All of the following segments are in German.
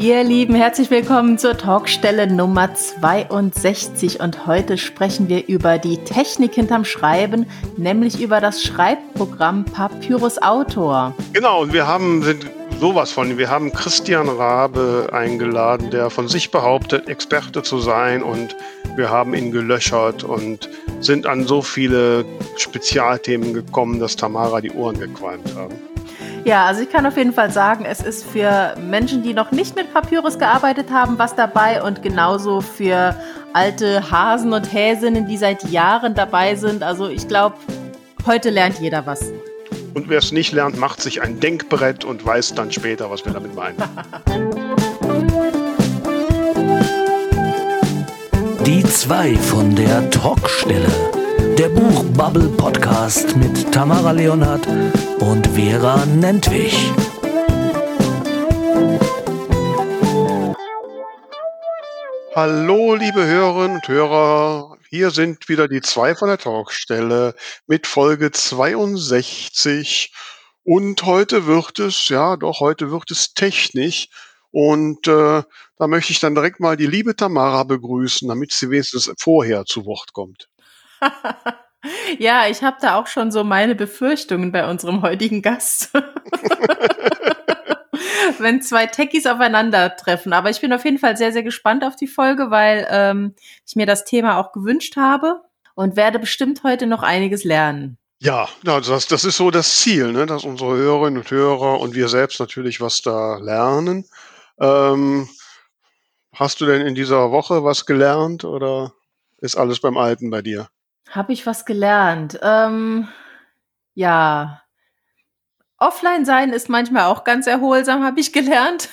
Ihr Lieben, herzlich willkommen zur Talkstelle Nummer 62 und heute sprechen wir über die Technik hinterm Schreiben, nämlich über das Schreibprogramm Papyrus Autor. Genau, und wir haben sind sowas von, wir haben Christian Rabe eingeladen, der von sich behauptet, Experte zu sein und wir haben ihn gelöchert und sind an so viele Spezialthemen gekommen, dass Tamara die Ohren gequalmt haben. Ja, also ich kann auf jeden Fall sagen, es ist für Menschen, die noch nicht mit Papyrus gearbeitet haben, was dabei und genauso für alte Hasen und Häsinnen, die seit Jahren dabei sind. Also ich glaube, heute lernt jeder was. Und wer es nicht lernt, macht sich ein Denkbrett und weiß dann später, was wir damit meinen. Die zwei von der Talkstelle. Der Buchbubble Podcast mit Tamara Leonhardt und Vera Nentwich. Hallo, liebe Hörerinnen und Hörer. Hier sind wieder die zwei von der Talkstelle mit Folge 62. Und heute wird es, ja, doch, heute wird es technisch. Und äh, da möchte ich dann direkt mal die liebe Tamara begrüßen, damit sie wenigstens vorher zu Wort kommt. ja, ich habe da auch schon so meine Befürchtungen bei unserem heutigen Gast. Wenn zwei Techies aufeinandertreffen. Aber ich bin auf jeden Fall sehr, sehr gespannt auf die Folge, weil ähm, ich mir das Thema auch gewünscht habe und werde bestimmt heute noch einiges lernen. Ja, das, das ist so das Ziel, ne? dass unsere Hörerinnen und Hörer und wir selbst natürlich was da lernen. Ähm, hast du denn in dieser Woche was gelernt oder ist alles beim Alten bei dir? Habe ich was gelernt? Ähm, ja. Offline sein ist manchmal auch ganz erholsam, habe ich gelernt.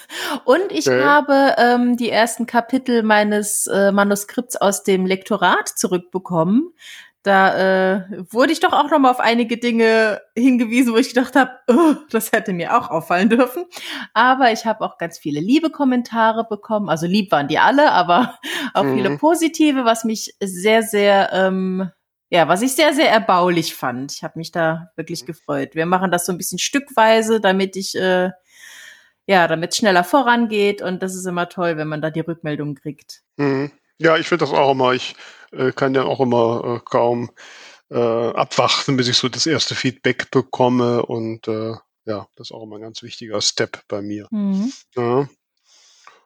Und ich okay. habe ähm, die ersten Kapitel meines äh, Manuskripts aus dem Lektorat zurückbekommen. Da äh, wurde ich doch auch noch mal auf einige Dinge hingewiesen, wo ich gedacht habe, oh, das hätte mir auch auffallen dürfen. Aber ich habe auch ganz viele liebe Kommentare bekommen. Also lieb waren die alle, aber auch mhm. viele positive, was mich sehr, sehr ähm, ja, was ich sehr, sehr erbaulich fand. Ich habe mich da wirklich mhm. gefreut. Wir machen das so ein bisschen stückweise, damit ich, äh, ja, damit es schneller vorangeht. Und das ist immer toll, wenn man da die Rückmeldung kriegt. Mhm. Ja, ich finde das auch immer. Ich äh, kann ja auch immer äh, kaum äh, abwarten, bis ich so das erste Feedback bekomme. Und äh, ja, das ist auch immer ein ganz wichtiger Step bei mir. Mhm. Ja.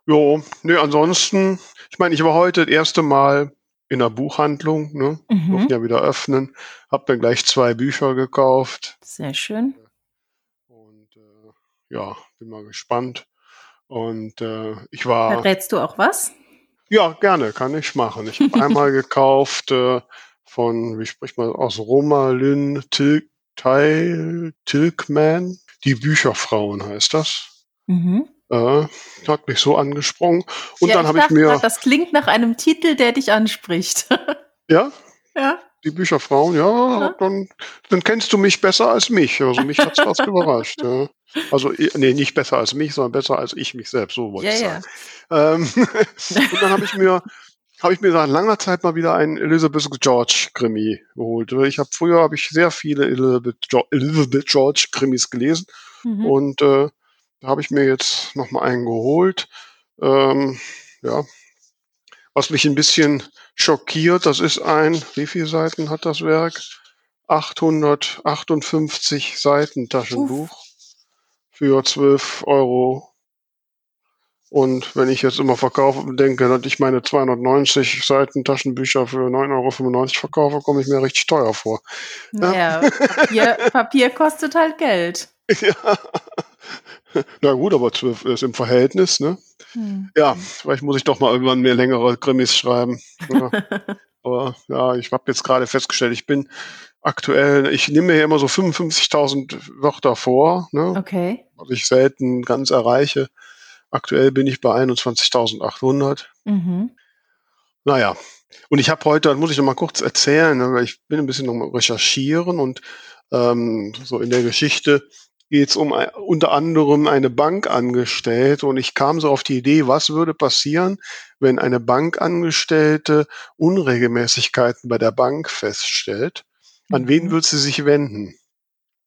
Jo, nee, ansonsten, ich meine, ich war heute das erste Mal in der Buchhandlung, ne? Mhm. Durften ja wieder öffnen. Hab mir gleich zwei Bücher gekauft. Sehr schön. Und äh, ja, bin mal gespannt. Und äh, ich war. Verrätst du auch was? Ja, gerne, kann ich machen. Ich habe einmal gekauft äh, von, wie spricht man aus, Romalyn Til Til Tilkman. Die Bücherfrauen heißt das. Mhm. Äh, hat mich so angesprochen. Und ja, dann habe ich mir. Grad, das klingt nach einem Titel, der dich anspricht. ja? Ja. Die Bücherfrauen, ja, ja. Dann, dann kennst du mich besser als mich. Also mich hat es fast überrascht. Ja. Also, nee, nicht besser als mich, sondern besser als ich mich selbst, so wollte ja, ich sagen. Ähm, und dann habe ich mir habe ich mir seit langer Zeit mal wieder einen Elizabeth George Krimi geholt. Ich habe früher habe ich sehr viele Elizabeth, Elizabeth George Krimis gelesen mhm. und äh, da habe ich mir jetzt noch mal einen geholt. Ähm, ja, was mich ein bisschen schockiert, das ist ein, wie viele Seiten hat das Werk? 858 Seiten Taschenbuch Uff. für 12 Euro. Und wenn ich jetzt immer verkaufe, denke, dass ich meine 290 Seiten Taschenbücher für 9,95 Euro verkaufe, komme ich mir richtig teuer vor. Naja, ja. Papier, Papier kostet halt Geld. Ja. Na gut, aber zwölf ist im Verhältnis, ne? Hm. Ja, vielleicht muss ich doch mal irgendwann mehr längere Krimis schreiben. Ja. aber ja, ich habe jetzt gerade festgestellt, ich bin aktuell, ich nehme mir ja immer so 55.000 Wörter vor, ne? Okay. Was ich selten ganz erreiche. Aktuell bin ich bei 21.800. Mhm. Naja, und ich habe heute, das muss ich noch mal kurz erzählen, ne, weil ich bin ein bisschen noch mal recherchieren und ähm, so in der Geschichte geht es um unter anderem eine Bankangestellte und ich kam so auf die Idee, was würde passieren, wenn eine Bankangestellte Unregelmäßigkeiten bei der Bank feststellt? An wen mhm. würde sie sich wenden?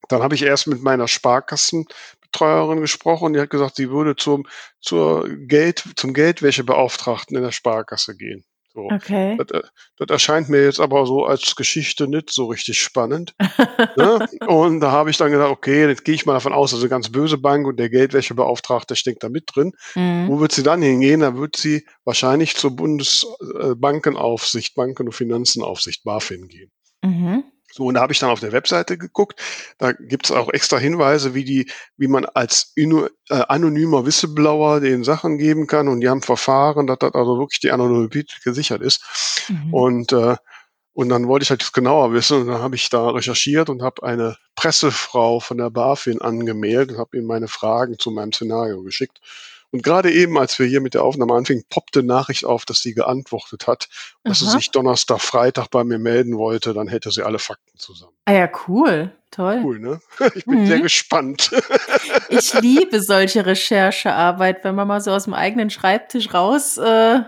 Dann habe ich erst mit meiner Sparkassen Bankbetreuerin gesprochen, die hat gesagt, sie würde zum, zur Geld, zum Geldwäschebeauftragten in der Sparkasse gehen. So. Okay. Das, äh, das, erscheint mir jetzt aber so als Geschichte nicht so richtig spannend. ne? Und da habe ich dann gedacht, okay, jetzt gehe ich mal davon aus, das ist eine ganz böse Bank und der Geldwäschebeauftragte steckt da mit drin. Mhm. Wo wird sie dann hingehen? Da wird sie wahrscheinlich zur Bundesbankenaufsicht, Banken- und Finanzenaufsicht, BaFin gehen. Mhm. So, und da habe ich dann auf der Webseite geguckt. Da gibt es auch extra Hinweise, wie die, wie man als inu, äh, anonymer Whistleblower den Sachen geben kann. Und die haben Verfahren, dass das also wirklich die Anonymität gesichert ist. Mhm. Und äh, und dann wollte ich halt das genauer wissen und dann habe ich da recherchiert und habe eine Pressefrau von der BaFin angemeldet und habe ihm meine Fragen zu meinem Szenario geschickt. Und gerade eben, als wir hier mit der Aufnahme anfingen, poppte Nachricht auf, dass sie geantwortet hat, dass Aha. sie sich Donnerstag, Freitag bei mir melden wollte, dann hätte sie alle Fakten zusammen. Ah ja, cool. Toll. Cool, ne? Ich bin mhm. sehr gespannt. Ich liebe solche Recherchearbeit, wenn man mal so aus dem eigenen Schreibtisch raus äh,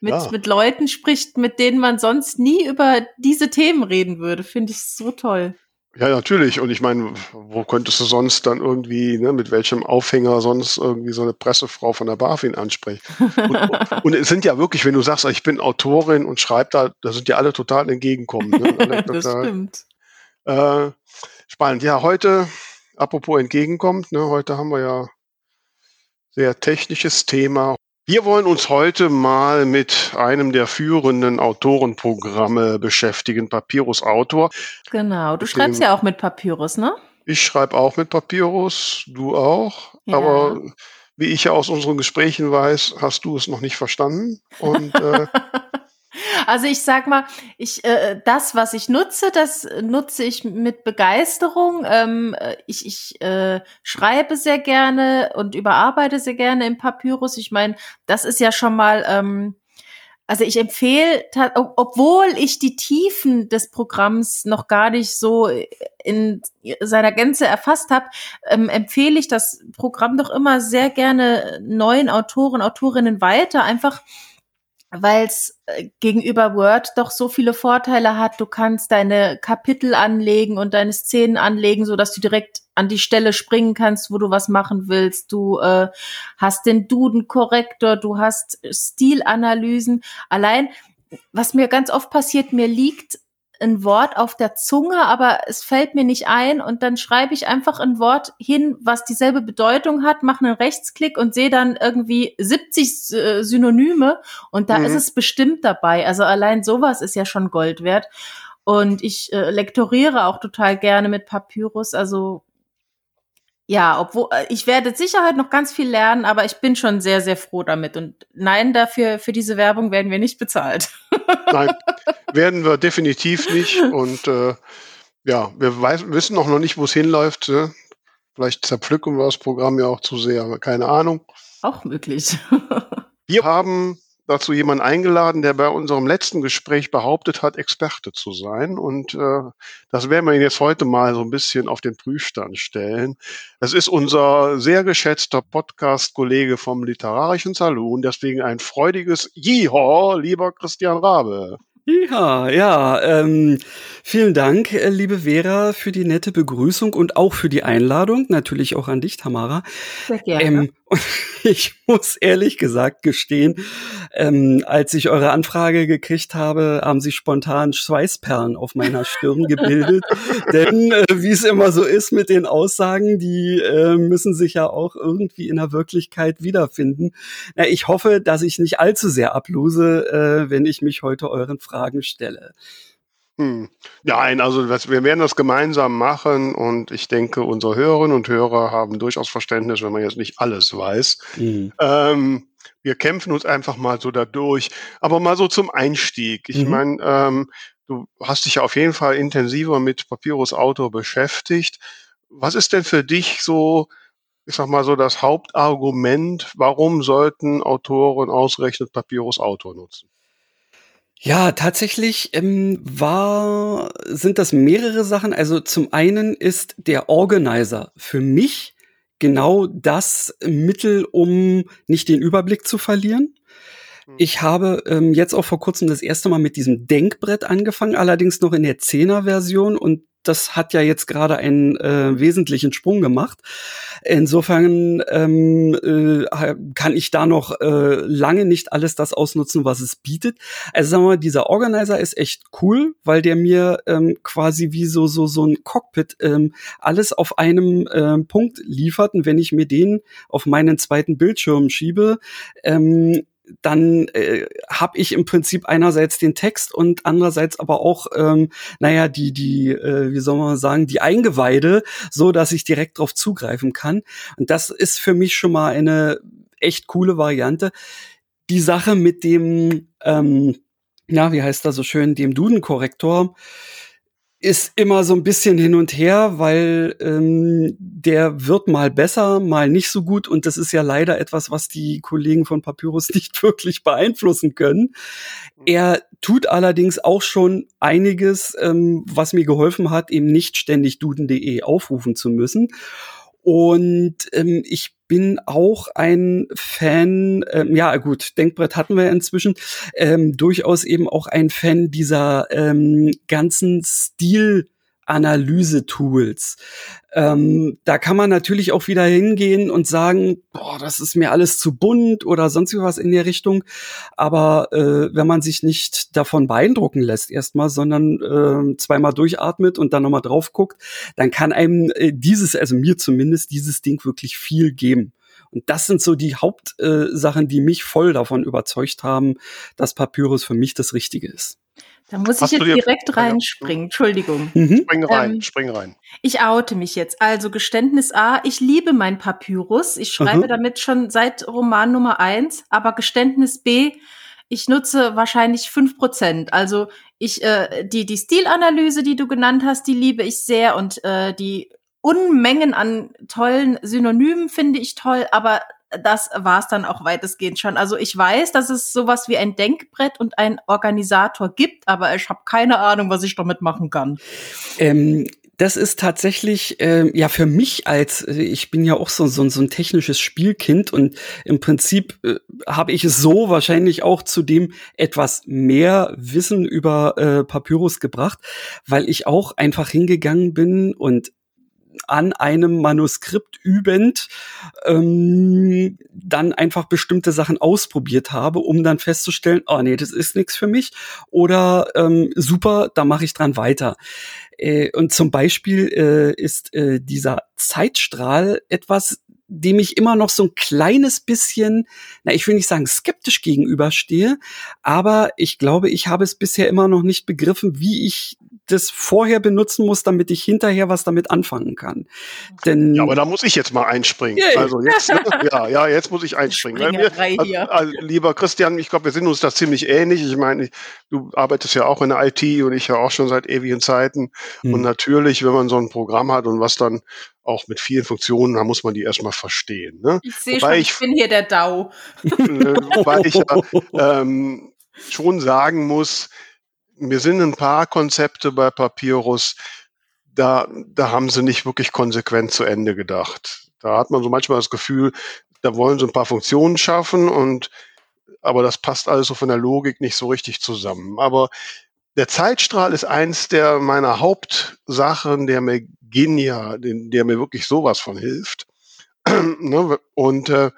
mit, ja. mit Leuten spricht, mit denen man sonst nie über diese Themen reden würde. Finde ich so toll. Ja, natürlich. Und ich meine, wo könntest du sonst dann irgendwie, ne, mit welchem Aufhänger sonst irgendwie so eine Pressefrau von der BaFin ansprechen? Und, und es sind ja wirklich, wenn du sagst, ich bin Autorin und schreibe da, da sind ja alle total entgegenkommend. Ne? das stimmt. Äh, spannend. Ja, heute, apropos entgegenkommt, ne, heute haben wir ja sehr technisches Thema. Wir wollen uns heute mal mit einem der führenden Autorenprogramme beschäftigen, Papyrus Autor. Genau, du schreibst ja auch mit Papyrus, ne? Ich schreibe auch mit Papyrus, du auch. Ja. Aber wie ich ja aus unseren Gesprächen weiß, hast du es noch nicht verstanden. Und äh, Also ich sag mal, ich äh, das, was ich nutze, das nutze ich mit Begeisterung. Ähm, äh, ich ich äh, schreibe sehr gerne und überarbeite sehr gerne im Papyrus. Ich meine, das ist ja schon mal. Ähm, also ich empfehle, obwohl ich die Tiefen des Programms noch gar nicht so in seiner Gänze erfasst habe, ähm, empfehle ich das Programm doch immer sehr gerne neuen Autoren, Autorinnen weiter, einfach weil es äh, gegenüber Word doch so viele Vorteile hat. Du kannst deine Kapitel anlegen und deine Szenen anlegen, so dass du direkt an die Stelle springen kannst, wo du was machen willst. Du äh, hast den Duden-Korrektor, du hast Stilanalysen. Allein, was mir ganz oft passiert, mir liegt ein Wort auf der Zunge, aber es fällt mir nicht ein und dann schreibe ich einfach ein Wort hin, was dieselbe Bedeutung hat, mache einen Rechtsklick und sehe dann irgendwie 70 äh, Synonyme und da mhm. ist es bestimmt dabei. Also allein sowas ist ja schon Gold wert. Und ich äh, lektoriere auch total gerne mit Papyrus, also ja, obwohl äh, ich werde sicher heute noch ganz viel lernen, aber ich bin schon sehr, sehr froh damit. Und nein, dafür für diese Werbung werden wir nicht bezahlt. Nein, werden wir definitiv nicht. Und äh, ja, wir weiß, wissen noch nicht, wo es hinläuft. Ne? Vielleicht zerpflücken wir das Programm ja auch zu sehr, keine Ahnung. Auch möglich. wir haben dazu jemanden eingeladen, der bei unserem letzten Gespräch behauptet hat, Experte zu sein. Und äh, das werden wir ihn jetzt heute mal so ein bisschen auf den Prüfstand stellen. Das ist unser sehr geschätzter Podcast-Kollege vom Literarischen Salon. Deswegen ein freudiges Jiho, lieber Christian Rabe. Ja, ja, ähm, vielen Dank, äh, liebe Vera, für die nette Begrüßung und auch für die Einladung. Natürlich auch an dich, Tamara. Sehr gerne. Ähm, ich muss ehrlich gesagt gestehen, ähm, als ich eure Anfrage gekriegt habe, haben sich spontan Schweißperlen auf meiner Stirn gebildet. Denn äh, wie es immer so ist mit den Aussagen, die äh, müssen sich ja auch irgendwie in der Wirklichkeit wiederfinden. Na, ich hoffe, dass ich nicht allzu sehr ablose, äh, wenn ich mich heute euren Fragen stelle. Hm. Nein, also wir werden das gemeinsam machen und ich denke, unsere Hörerinnen und Hörer haben durchaus Verständnis, wenn man jetzt nicht alles weiß. Mhm. Ähm, wir kämpfen uns einfach mal so dadurch. Aber mal so zum Einstieg. Ich mhm. meine, ähm, du hast dich ja auf jeden Fall intensiver mit Papyrus Autor beschäftigt. Was ist denn für dich so, ich sag mal so, das Hauptargument, warum sollten Autoren ausgerechnet Papyrus Autor nutzen? Ja, tatsächlich ähm, war, sind das mehrere Sachen. Also zum einen ist der Organizer für mich genau das Mittel, um nicht den Überblick zu verlieren. Ich habe ähm, jetzt auch vor kurzem das erste Mal mit diesem Denkbrett angefangen, allerdings noch in der 10er Version und das hat ja jetzt gerade einen äh, wesentlichen Sprung gemacht. Insofern ähm, äh, kann ich da noch äh, lange nicht alles das ausnutzen, was es bietet. Also sagen wir mal, dieser Organizer ist echt cool, weil der mir ähm, quasi wie so so so ein Cockpit ähm, alles auf einem ähm, Punkt liefert. Und wenn ich mir den auf meinen zweiten Bildschirm schiebe, ähm, dann äh, habe ich im Prinzip einerseits den Text und andererseits aber auch, ähm, naja, die, die, äh, wie soll man sagen, die Eingeweide, so dass ich direkt drauf zugreifen kann. Und das ist für mich schon mal eine echt coole Variante. Die Sache mit dem, ähm, ja, wie heißt das so schön, dem Duden-Korrektor, ist immer so ein bisschen hin und her, weil ähm, der wird mal besser, mal nicht so gut und das ist ja leider etwas, was die Kollegen von Papyrus nicht wirklich beeinflussen können. Mhm. Er tut allerdings auch schon einiges, ähm, was mir geholfen hat, eben nicht ständig duden.de aufrufen zu müssen. Und ähm, ich bin auch ein Fan, ähm, ja gut, Denkbrett hatten wir inzwischen, ähm, durchaus eben auch ein Fan dieser ähm, ganzen Stil- Analyse-Tools. Ähm, da kann man natürlich auch wieder hingehen und sagen, boah, das ist mir alles zu bunt oder sonst was in der Richtung. Aber äh, wenn man sich nicht davon beeindrucken lässt erstmal, sondern äh, zweimal durchatmet und dann nochmal drauf guckt, dann kann einem äh, dieses, also mir zumindest, dieses Ding wirklich viel geben. Und das sind so die Hauptsachen, äh, die mich voll davon überzeugt haben, dass Papyrus für mich das Richtige ist. Da muss Hast ich jetzt direkt reinspringen. Entschuldigung. Mhm. Spring rein, ähm, spring rein. Ich oute mich jetzt. Also Geständnis A, ich liebe mein Papyrus. Ich schreibe mhm. damit schon seit Roman Nummer eins. Aber Geständnis B, ich nutze wahrscheinlich fünf Prozent. Also ich, äh, die, die Stilanalyse, die du genannt hast, die liebe ich sehr. Und äh, die Unmengen an tollen Synonymen finde ich toll. Aber das war es dann auch weitestgehend schon. Also ich weiß, dass es sowas wie ein Denkbrett und ein Organisator gibt, aber ich habe keine Ahnung, was ich damit machen kann. Ähm, das ist tatsächlich äh, ja für mich als äh, ich bin ja auch so, so, so ein technisches Spielkind und im Prinzip äh, habe ich es so wahrscheinlich auch zu dem etwas mehr Wissen über äh, Papyrus gebracht, weil ich auch einfach hingegangen bin und an einem Manuskript übend ähm, dann einfach bestimmte Sachen ausprobiert habe, um dann festzustellen, oh nee, das ist nichts für mich oder ähm, super, da mache ich dran weiter. Äh, und zum Beispiel äh, ist äh, dieser Zeitstrahl etwas, dem ich immer noch so ein kleines bisschen, na, ich will nicht sagen skeptisch gegenüberstehe, aber ich glaube, ich habe es bisher immer noch nicht begriffen, wie ich das vorher benutzen muss, damit ich hinterher was damit anfangen kann. Denn ja, aber da muss ich jetzt mal einspringen. Yeah. Also jetzt, ne? ja, ja, jetzt muss ich einspringen. Wir, also, also, lieber Christian, ich glaube, wir sind uns da ziemlich ähnlich. Ich meine, du arbeitest ja auch in der IT und ich ja auch schon seit ewigen Zeiten. Hm. Und natürlich, wenn man so ein Programm hat und was dann auch mit vielen Funktionen, da muss man die erstmal verstehen. Ne? Ich sehe schon, ich, ich bin hier der DAO. Wobei ich ja, ähm, schon sagen muss, mir sind ein paar Konzepte bei Papyrus, da, da haben sie nicht wirklich konsequent zu Ende gedacht. Da hat man so manchmal das Gefühl, da wollen sie ein paar Funktionen schaffen und aber das passt alles so von der Logik nicht so richtig zusammen. Aber der Zeitstrahl ist eins der meiner Hauptsachen, der mir genial, der mir wirklich sowas von hilft. Ne, und äh,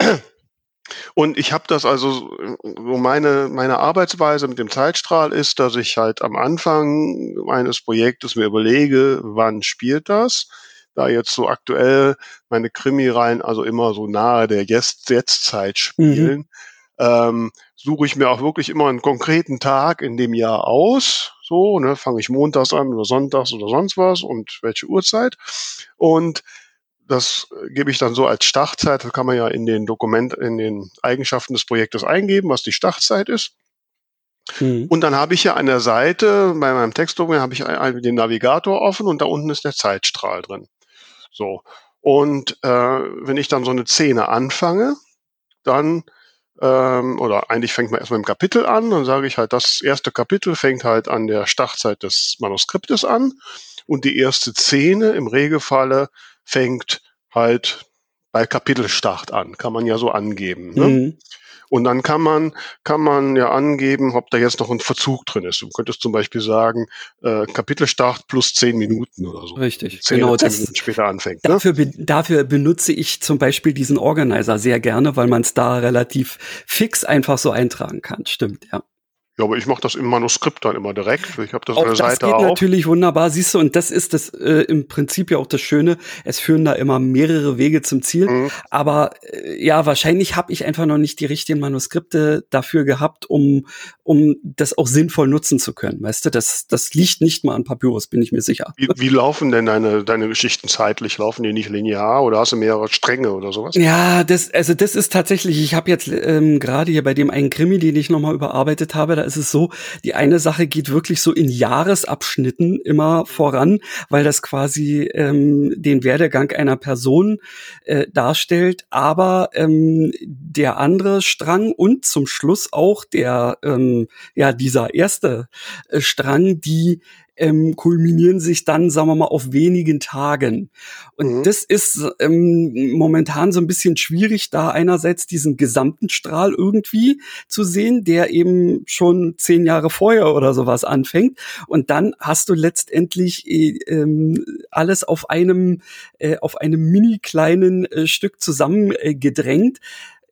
und ich habe das also, so meine, meine Arbeitsweise mit dem Zeitstrahl ist, dass ich halt am Anfang meines Projektes mir überlege, wann spielt das? Da jetzt so aktuell meine Krimireihen also immer so nahe der Jetzt-Zeit spielen, mhm. ähm, suche ich mir auch wirklich immer einen konkreten Tag in dem Jahr aus. So, ne, fange ich montags an oder sonntags oder sonst was und welche Uhrzeit. Und das gebe ich dann so als Startzeit. Das kann man ja in den Dokument, in den Eigenschaften des Projektes eingeben, was die Startzeit ist. Mhm. Und dann habe ich ja an der Seite, bei meinem Textdokument habe ich den Navigator offen und da unten ist der Zeitstrahl drin. So. Und äh, wenn ich dann so eine Szene anfange, dann, ähm, oder eigentlich fängt man erstmal im Kapitel an, dann sage ich halt, das erste Kapitel fängt halt an der Startzeit des Manuskriptes an. Und die erste Szene im Regelfalle fängt halt bei Kapitelstart an, kann man ja so angeben. Ne? Mhm. Und dann kann man, kann man ja angeben, ob da jetzt noch ein Verzug drin ist. Du könntest zum Beispiel sagen, äh, Kapitelstart plus zehn Minuten oder so. Richtig. Zehn genau, zehn Minuten später anfängt. Ne? Dafür, be dafür benutze ich zum Beispiel diesen Organizer sehr gerne, weil man es da relativ fix einfach so eintragen kann. Stimmt, ja. Ja, aber ich mache das im Manuskript dann immer direkt. Ich habe das auch an der das Seite geht auf. natürlich wunderbar, siehst du, und das ist das äh, im Prinzip ja auch das Schöne. Es führen da immer mehrere Wege zum Ziel. Mhm. Aber äh, ja, wahrscheinlich habe ich einfach noch nicht die richtigen Manuskripte dafür gehabt, um um das auch sinnvoll nutzen zu können. Weißt du, das das liegt nicht mal an Papyrus, bin ich mir sicher. Wie, wie laufen denn deine deine Geschichten zeitlich? Laufen die nicht linear oder hast du mehrere Stränge oder sowas? Ja, das also das ist tatsächlich. Ich habe jetzt ähm, gerade hier bei dem einen Krimi, den ich noch mal überarbeitet habe ist es so, die eine Sache geht wirklich so in Jahresabschnitten immer voran, weil das quasi ähm, den Werdegang einer Person äh, darstellt. Aber ähm, der andere Strang und zum Schluss auch der, ähm, ja, dieser erste äh, Strang, die ähm, kulminieren sich dann, sagen wir mal, auf wenigen Tagen. Und mhm. das ist ähm, momentan so ein bisschen schwierig, da einerseits diesen gesamten Strahl irgendwie zu sehen, der eben schon zehn Jahre vorher oder sowas anfängt. Und dann hast du letztendlich äh, ähm, alles auf einem, äh, auf einem mini kleinen äh, Stück zusammengedrängt,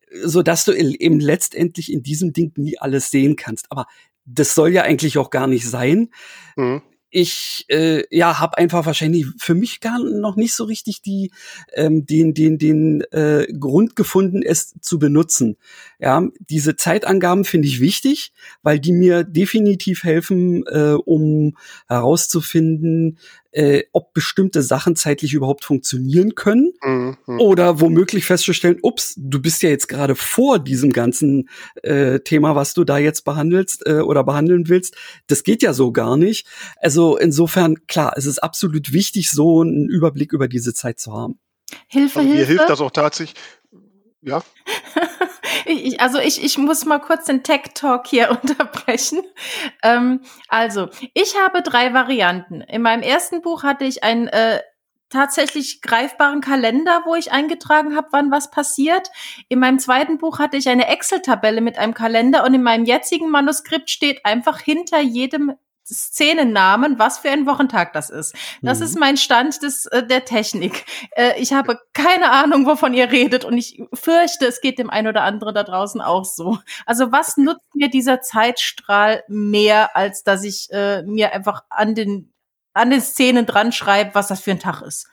äh, so dass du eben letztendlich in diesem Ding nie alles sehen kannst. Aber das soll ja eigentlich auch gar nicht sein. Mhm ich äh, ja habe einfach wahrscheinlich für mich gar noch nicht so richtig die ähm, den den den äh, Grund gefunden es zu benutzen ja diese Zeitangaben finde ich wichtig weil die mir definitiv helfen äh, um herauszufinden äh, ob bestimmte Sachen zeitlich überhaupt funktionieren können mhm. oder womöglich festzustellen, ups, du bist ja jetzt gerade vor diesem ganzen äh, Thema, was du da jetzt behandelst äh, oder behandeln willst. Das geht ja so gar nicht. Also insofern, klar, es ist absolut wichtig, so einen Überblick über diese Zeit zu haben. Hilfe, also, Hilfe. Mir hilft das auch tatsächlich. Ja. Ich, also ich, ich muss mal kurz den Tech-Talk hier unterbrechen. Ähm, also, ich habe drei Varianten. In meinem ersten Buch hatte ich einen äh, tatsächlich greifbaren Kalender, wo ich eingetragen habe, wann was passiert. In meinem zweiten Buch hatte ich eine Excel-Tabelle mit einem Kalender und in meinem jetzigen Manuskript steht einfach hinter jedem Szenennamen, was für ein Wochentag das ist. Das mhm. ist mein Stand des, äh, der Technik. Äh, ich habe keine Ahnung, wovon ihr redet und ich fürchte, es geht dem einen oder anderen da draußen auch so. Also was nutzt mir dieser Zeitstrahl mehr, als dass ich äh, mir einfach an den, an den Szenen dran schreibe, was das für ein Tag ist?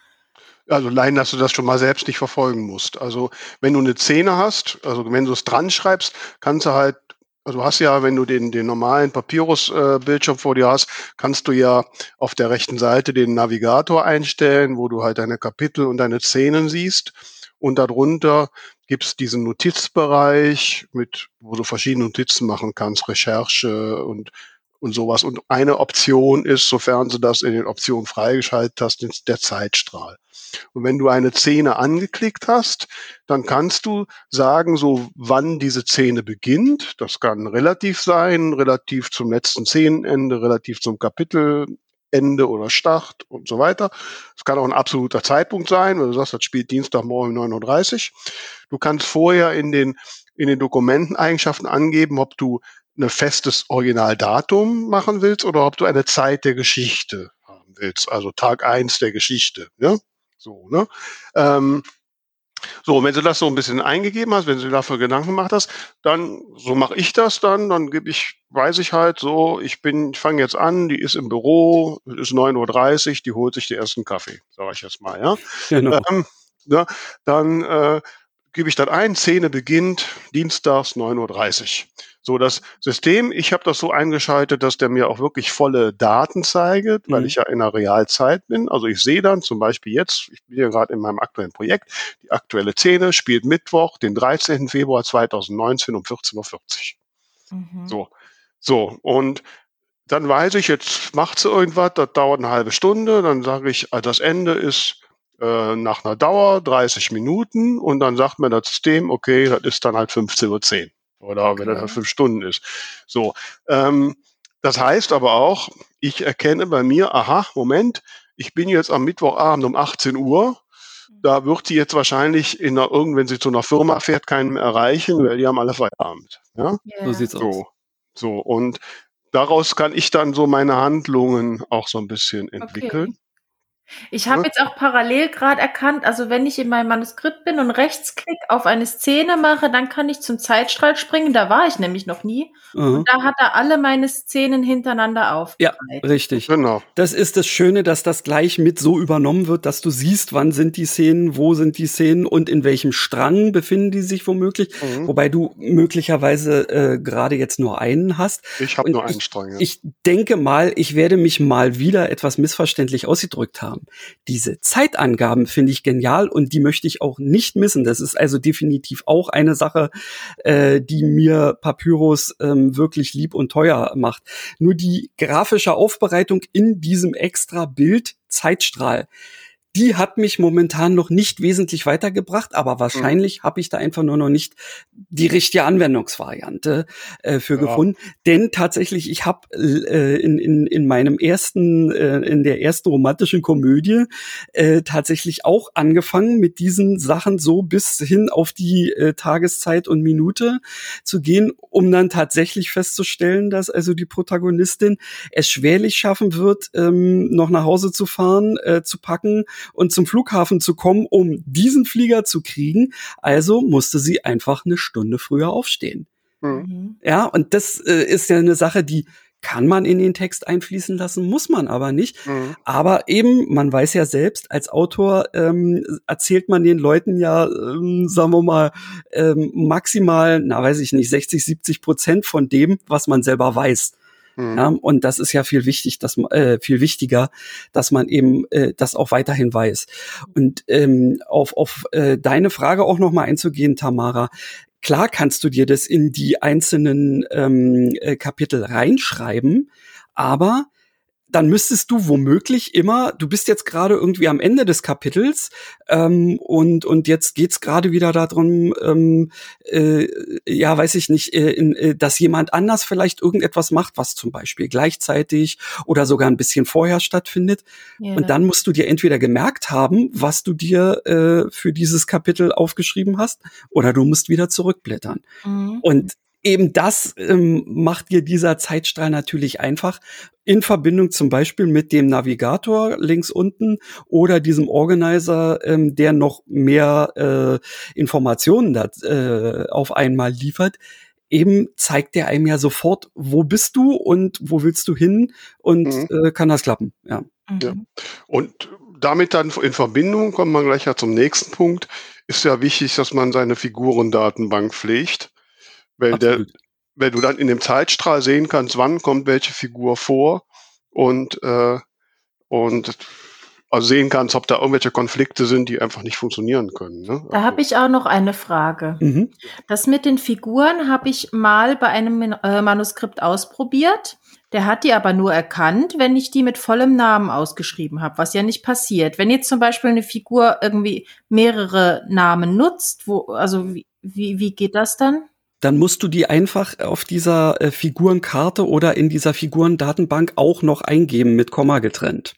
Also allein, dass du das schon mal selbst nicht verfolgen musst. Also wenn du eine Szene hast, also wenn du es dran schreibst, kannst du halt also hast ja, wenn du den, den normalen Papyrus-Bildschirm äh, vor dir hast, kannst du ja auf der rechten Seite den Navigator einstellen, wo du halt deine Kapitel und deine Szenen siehst. Und darunter gibt's diesen Notizbereich, mit, wo du verschiedene Notizen machen kannst, Recherche und und sowas. Und eine Option ist, sofern du das in den Optionen freigeschaltet hast, der Zeitstrahl. Und wenn du eine Szene angeklickt hast, dann kannst du sagen, so wann diese Szene beginnt. Das kann relativ sein, relativ zum letzten Szenenende, relativ zum Kapitelende oder Start und so weiter. Es kann auch ein absoluter Zeitpunkt sein, wenn du sagst, das spielt Dienstagmorgen 9.30 Uhr. Du kannst vorher in den, in den Dokumenteneigenschaften angeben, ob du ein festes Originaldatum machen willst oder ob du eine Zeit der Geschichte haben willst, also Tag eins der Geschichte. Ja? So, ne? Ähm, so, wenn du das so ein bisschen eingegeben hast, wenn du dafür Gedanken gemacht hast, dann, so mache ich das dann, dann gebe ich, weiß ich halt so, ich bin, ich fange jetzt an, die ist im Büro, ist 9.30 Uhr, die holt sich den ersten Kaffee, sage ich jetzt mal, ja. Genau. Ähm, ja dann äh, gebe ich dann ein, Szene beginnt dienstags 9.30 Uhr. So, das System, ich habe das so eingeschaltet, dass der mir auch wirklich volle Daten zeigt, weil mhm. ich ja in der Realzeit bin. Also ich sehe dann zum Beispiel jetzt, ich bin ja gerade in meinem aktuellen Projekt, die aktuelle Szene spielt Mittwoch, den 13. Februar 2019 um 14.40 Uhr. Mhm. So, so, und dann weiß ich, jetzt macht sie irgendwas, das dauert eine halbe Stunde, dann sage ich, also das Ende ist äh, nach einer Dauer 30 Minuten und dann sagt mir das System, okay, das ist dann halt 15.10 Uhr. Oder okay. wenn das halt fünf Stunden ist. So. Ähm, das heißt aber auch, ich erkenne bei mir, aha, Moment, ich bin jetzt am Mittwochabend um 18 Uhr. da wird sie jetzt wahrscheinlich in einer, irgend, wenn sie zu einer Firma fährt, keinen mehr erreichen, weil die haben alle Feierabend. Ja? Yeah. So sieht's so, aus. So, und daraus kann ich dann so meine Handlungen auch so ein bisschen entwickeln. Okay. Ich habe jetzt auch parallel gerade erkannt, also wenn ich in meinem Manuskript bin und Rechtsklick auf eine Szene mache, dann kann ich zum Zeitstrahl springen. Da war ich nämlich noch nie. Mhm. Und da hat er alle meine Szenen hintereinander auf. Ja, richtig. Genau. Das ist das Schöne, dass das gleich mit so übernommen wird, dass du siehst, wann sind die Szenen, wo sind die Szenen und in welchem Strang befinden die sich womöglich. Mhm. Wobei du möglicherweise äh, gerade jetzt nur einen hast. Ich habe nur einen Strang. ja. Ich denke mal, ich werde mich mal wieder etwas missverständlich ausgedrückt haben. Diese Zeitangaben finde ich genial und die möchte ich auch nicht missen. Das ist also definitiv auch eine Sache, äh, die mir Papyrus ähm, wirklich lieb und teuer macht. Nur die grafische Aufbereitung in diesem extra Bild Zeitstrahl. Die hat mich momentan noch nicht wesentlich weitergebracht, aber wahrscheinlich habe ich da einfach nur noch nicht die richtige Anwendungsvariante äh, für Ja. gefunden. Denn tatsächlich, ich habe äh, in, in, in meinem ersten, äh, in der ersten romantischen Komödie äh, tatsächlich auch angefangen, mit diesen Sachen so bis hin auf die äh, Tageszeit und Minute zu gehen, um dann tatsächlich festzustellen, dass also die Protagonistin es schwerlich schaffen wird, ähm, noch nach Hause zu fahren, äh, zu packen und zum Flughafen zu kommen, um diesen Flieger zu kriegen. Also musste sie einfach eine Stunde früher aufstehen. Mhm. Mhm. Ja, und das äh, ist ja eine Sache, die kann man in den Text einfließen lassen, muss man aber nicht. Mhm. Aber eben, man weiß ja selbst, als Autor ähm, erzählt man den Leuten ja, ähm, sagen wir mal, ähm, maximal, na weiß ich nicht, 60, 70 Prozent von dem, was man selber weiß. Mhm. Ja, und das ist ja viel wichtig, dass äh, viel wichtiger, dass man eben äh, das auch weiterhin weiß. Und ähm, auf, auf äh, deine Frage auch noch mal einzugehen, Tamara. Klar kannst du dir das in die einzelnen ähm, äh, Kapitel reinschreiben, aber dann müsstest du womöglich immer, du bist jetzt gerade irgendwie am Ende des Kapitels ähm, und und jetzt geht's gerade wieder darum, ähm, äh, ja, weiß ich nicht, äh, in, äh, dass jemand anders vielleicht irgendetwas macht, was zum Beispiel gleichzeitig oder sogar ein bisschen vorher stattfindet. Ja. Und dann musst du dir entweder gemerkt haben, was du dir äh, für dieses Kapitel aufgeschrieben hast, oder du musst wieder zurückblättern. Mhm. Und eben das ähm, macht dir dieser Zeitstrahl natürlich einfach in Verbindung zum Beispiel mit dem Navigator links unten oder diesem Organizer, ähm, der noch mehr äh, Informationen da, äh, auf einmal liefert. Eben zeigt der einem ja sofort, wo bist du und wo willst du hin und Mhm. äh, kann das klappen. Ja. Mhm. Ja. Und damit dann in Verbindung, kommen wir gleich ja zum nächsten Punkt, ist ja wichtig, dass man seine Figurendatenbank pflegt. Weil, der, weil du dann in dem Zeitstrahl sehen kannst, wann kommt welche Figur vor und, äh, und also sehen kannst, ob da irgendwelche Konflikte sind, die einfach nicht funktionieren können. Ne? Da habe ich auch noch eine Frage. Mhm. Das mit den Figuren habe ich mal bei einem Min- äh, Manuskript ausprobiert. Der hat die aber nur erkannt, wenn ich die mit vollem Namen ausgeschrieben habe, was ja nicht passiert. Wenn jetzt zum Beispiel eine Figur irgendwie mehrere Namen nutzt, wo, also wie, wie, wie geht das dann? Dann musst du die einfach auf dieser äh, Figurenkarte oder in dieser Figurendatenbank auch noch eingeben mit Komma getrennt.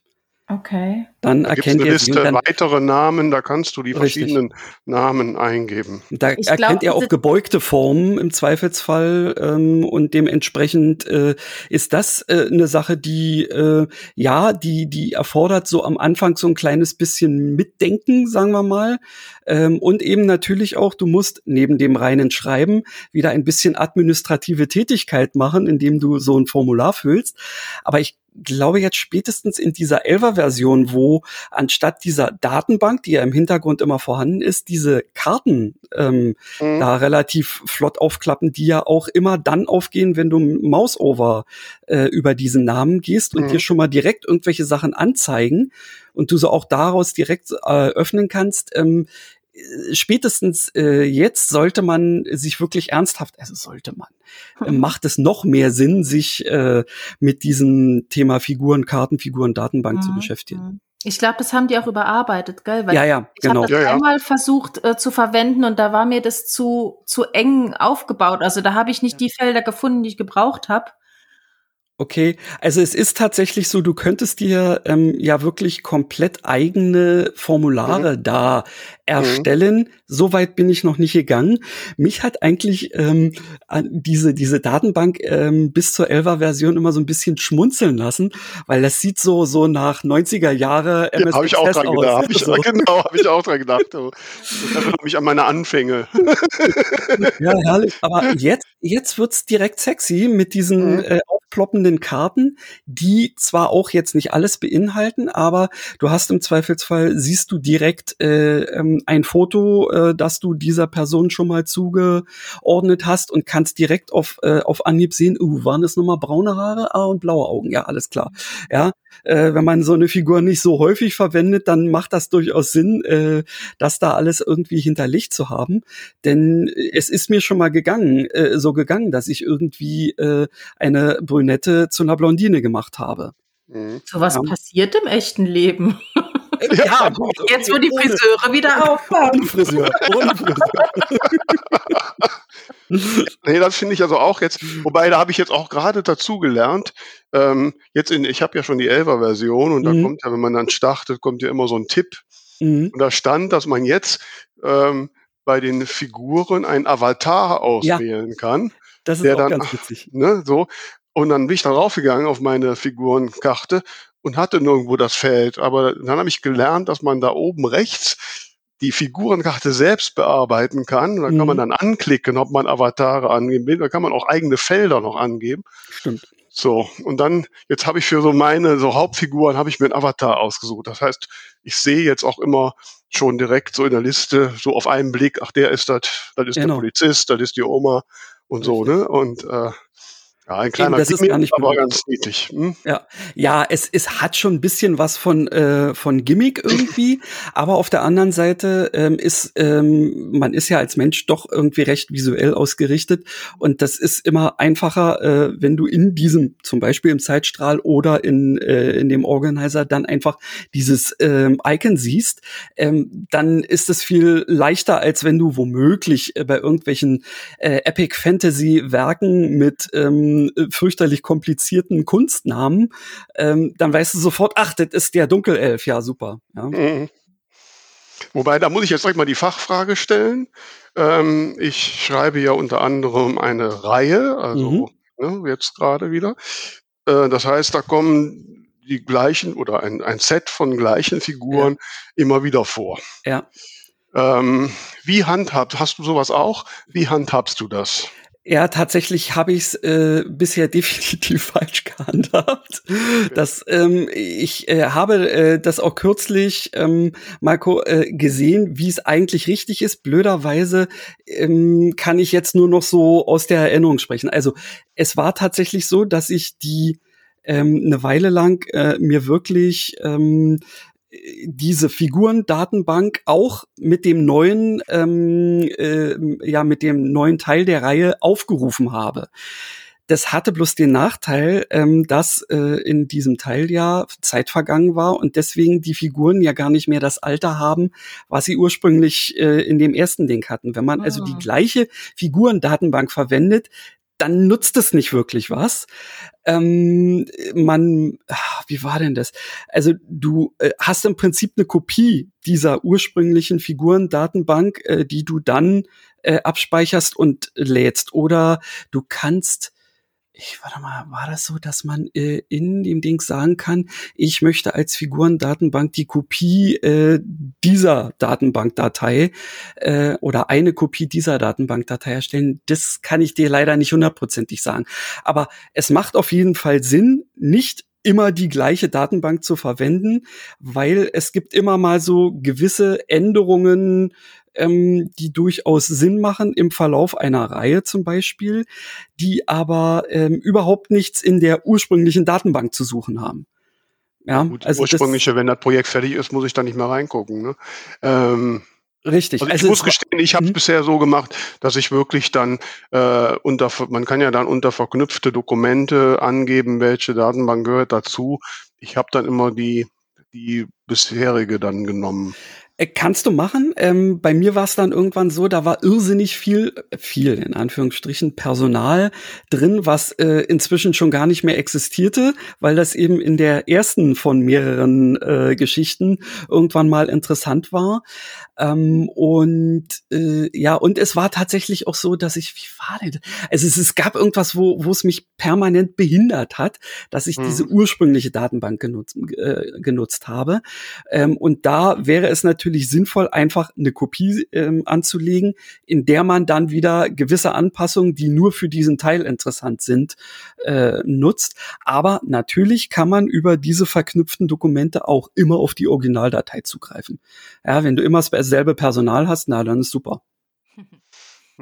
Okay. Dann Da gibt es erkennt eine er Liste weitere Namen, da kannst du die Richtig. verschiedenen Namen eingeben. da Ich erkennt glaub, er auch gebeugte Formen im Zweifelsfall ähm, und dementsprechend äh, ist das äh, eine Sache, die äh, ja, die die erfordert so am Anfang so ein kleines bisschen Mitdenken, sagen wir mal, ähm, und eben natürlich auch, du musst neben dem reinen Schreiben wieder ein bisschen administrative Tätigkeit machen, indem du so ein Formular füllst. Aber ich glaube jetzt spätestens in dieser 11er Version, wo anstatt dieser Datenbank, die ja im Hintergrund immer vorhanden ist, diese Karten ähm, Mhm. da relativ flott aufklappen, die ja auch immer dann aufgehen, wenn du Mouseover äh, über diesen Namen gehst und Mhm. dir schon mal direkt irgendwelche Sachen anzeigen und du so auch daraus direkt äh, öffnen kannst. Ähm, äh, spätestens äh, jetzt sollte man sich wirklich ernsthaft, also sollte man, äh, macht es noch mehr Sinn, sich äh, mit diesem Thema Figuren, Karten, Figuren, Datenbank zu Mhm. beschäftigen. Ich glaube, das haben die auch überarbeitet, gell? Weil Ja, ja, ich habe genau. das Ja, ja. einmal versucht äh, zu verwenden und da war mir das zu, zu eng aufgebaut. Also da habe ich nicht die Felder gefunden, die ich gebraucht habe. Okay, also es ist tatsächlich so, du könntest dir ähm, ja wirklich komplett eigene Formulare mhm. da erstellen. Mhm. Soweit bin ich noch nicht gegangen. Mich hat eigentlich ähm, diese, diese Datenbank ähm, bis zur 11er Version immer so ein bisschen schmunzeln lassen, weil das sieht so, so nach 90er Jahre MS ja, hab ich auch dran aus. Gedacht. Hab ich, so. Genau, habe ich auch dran gedacht. Das erinnert mich an meine Anfänge. ja, herrlich. Aber jetzt, jetzt wird's direkt sexy mit diesen mhm. äh, aufploppenden Karten, die zwar auch jetzt nicht alles beinhalten, aber du hast im Zweifelsfall, siehst du direkt äh, ähm, ein Foto, äh, das du dieser Person schon mal zugeordnet hast und kannst direkt auf, äh, auf Anhieb sehen, uh, waren das nochmal braune Haare ah, und blaue Augen, ja, alles klar. Ja, äh, wenn man so eine Figur nicht so häufig verwendet, dann macht das durchaus Sinn, äh, das da alles irgendwie hinterlegt zu haben. Denn es ist mir schon mal gegangen, äh, so gegangen, dass ich irgendwie äh, eine Brünette zu einer Blondine gemacht habe. Mhm. So was ja. passiert im echten Leben. Ja, ja gut. Jetzt, wo die Friseure wieder aufkommen. Ohne Friseur. Ohne Friseur. nee, das finde ich also auch jetzt, wobei da habe ich jetzt auch gerade dazu gelernt, ähm, jetzt in, ich habe ja schon die 11er Version und da mhm. kommt ja, wenn man dann startet, kommt ja immer so ein Tipp. Mhm. Und da stand, dass man jetzt ähm, bei den Figuren ein Avatar auswählen ja. kann. Das ist auch dann, ganz witzig. Ne, so. Und dann bin ich dann raufgegangen auf meine Figurenkarte und hatte nirgendwo das Feld. Aber dann habe ich gelernt, dass man da oben rechts die Figurenkarte selbst bearbeiten kann. Da mhm. kann man mhm. dann anklicken, ob man Avatare angeben will. Da kann man auch eigene Felder noch angeben. Stimmt. So, und dann, jetzt habe ich für so meine so Hauptfiguren, habe ich mir einen Avatar ausgesucht. Das heißt, ich sehe jetzt auch immer schon direkt so in der Liste, so auf einen Blick, ach, der ist das, das ist genau. der Polizist, das ist die Oma und so, ne? Und äh, ja, ein kleiner das Gimmick, ist gar nicht aber ganz niedlich. Hm? Ja, ja, es, es hat schon ein bisschen was von äh, von Gimmick irgendwie, aber auf der anderen Seite ähm, ist ähm, man ist ja als Mensch doch irgendwie recht visuell ausgerichtet und das ist immer einfacher, äh, wenn du in diesem zum Beispiel im Zeitstrahl oder in äh, in dem Organizer dann einfach dieses ähm, Icon siehst, ähm, dann ist es viel leichter als wenn du womöglich äh, bei irgendwelchen äh, Epic Fantasy Werken mit ähm, äh, fürchterlich komplizierten Kunstnamen, ähm, dann weißt du sofort, ach, das ist der Dunkelelf, ja, super. Ja. Mhm. Wobei, da muss ich jetzt gleich mal die Fachfrage stellen. Ähm, ich schreibe ja unter anderem eine Reihe, also mhm. ne, jetzt gerade wieder. Äh, das heißt, da kommen die gleichen oder ein, ein Set von gleichen Figuren ja. immer wieder vor. Ja. Ähm, wie handhabst, hast du sowas auch? Wie handhabst du das? Ja, tatsächlich habe ich es äh, bisher definitiv falsch gehandhabt. Das, ähm, ich äh, habe äh, das auch kürzlich, ähm, Marco, äh, gesehen, wie es eigentlich richtig ist. Blöderweise ähm, kann ich jetzt nur noch so aus der Erinnerung sprechen. Also es war tatsächlich so, dass ich die ähm, eine Weile lang äh, mir wirklich ähm, diese Figurendatenbank auch mit dem neuen, ähm, äh, ja, mit dem neuen Teil der Reihe aufgerufen habe. Das hatte bloß den Nachteil, ähm, dass äh, in diesem Teil ja Zeit vergangen war und deswegen die Figuren ja gar nicht mehr das Alter haben, was sie ursprünglich äh, in dem ersten Ding hatten. Wenn man also die ah. gleiche Figurendatenbank verwendet, dann nutzt es nicht wirklich was. Ähm, man, ach, wie war denn das? Also du äh, hast im Prinzip eine Kopie dieser ursprünglichen Figurendatenbank, äh, die du dann äh, abspeicherst und lädst. Oder du kannst ich warte mal, war das so, dass man äh, in dem Ding sagen kann, ich möchte als Figurendatenbank die Kopie äh, dieser Datenbankdatei äh, oder eine Kopie dieser Datenbankdatei erstellen? Das kann ich dir leider nicht hundertprozentig sagen. Aber es macht auf jeden Fall Sinn, nicht immer die gleiche Datenbank zu verwenden, weil es gibt immer mal so gewisse Änderungen, ähm, die durchaus Sinn machen im Verlauf einer Reihe zum Beispiel, die aber ähm, überhaupt nichts in der ursprünglichen Datenbank zu suchen haben. Ja, Gut, also ursprüngliche, wenn das Projekt fertig ist, muss ich da nicht mehr reingucken. Ne? Ähm, Richtig. Also ich also muss gestehen, ich habe es mhm. bisher so gemacht, dass ich wirklich dann äh, unter, man kann ja dann unter verknüpfte Dokumente angeben, welche Datenbank gehört dazu. Ich habe dann immer die die bisherige dann genommen. Äh, kannst du machen. Ähm, bei mir war es dann irgendwann so, da war irrsinnig viel, viel in Anführungsstrichen, Personal drin, was äh, inzwischen schon gar nicht mehr existierte, weil das eben in der ersten von mehreren äh, Geschichten irgendwann mal interessant war. Ähm, und äh, ja, und es war tatsächlich auch so, dass ich, wie war denn? Also es, es gab irgendwas, wo, wo es mich permanent behindert hat, dass ich mhm. diese ursprüngliche Datenbank genutzt, äh, genutzt habe. Ähm, und da wäre es natürlich sinnvoll, einfach eine Kopie ähm, anzulegen, in der man dann wieder gewisse Anpassungen, die nur für diesen Teil interessant sind, äh, nutzt. Aber natürlich kann man über diese verknüpften Dokumente auch immer auf die Originaldatei zugreifen. Ja, wenn du immer dasselbe Personal hast, na, dann ist super.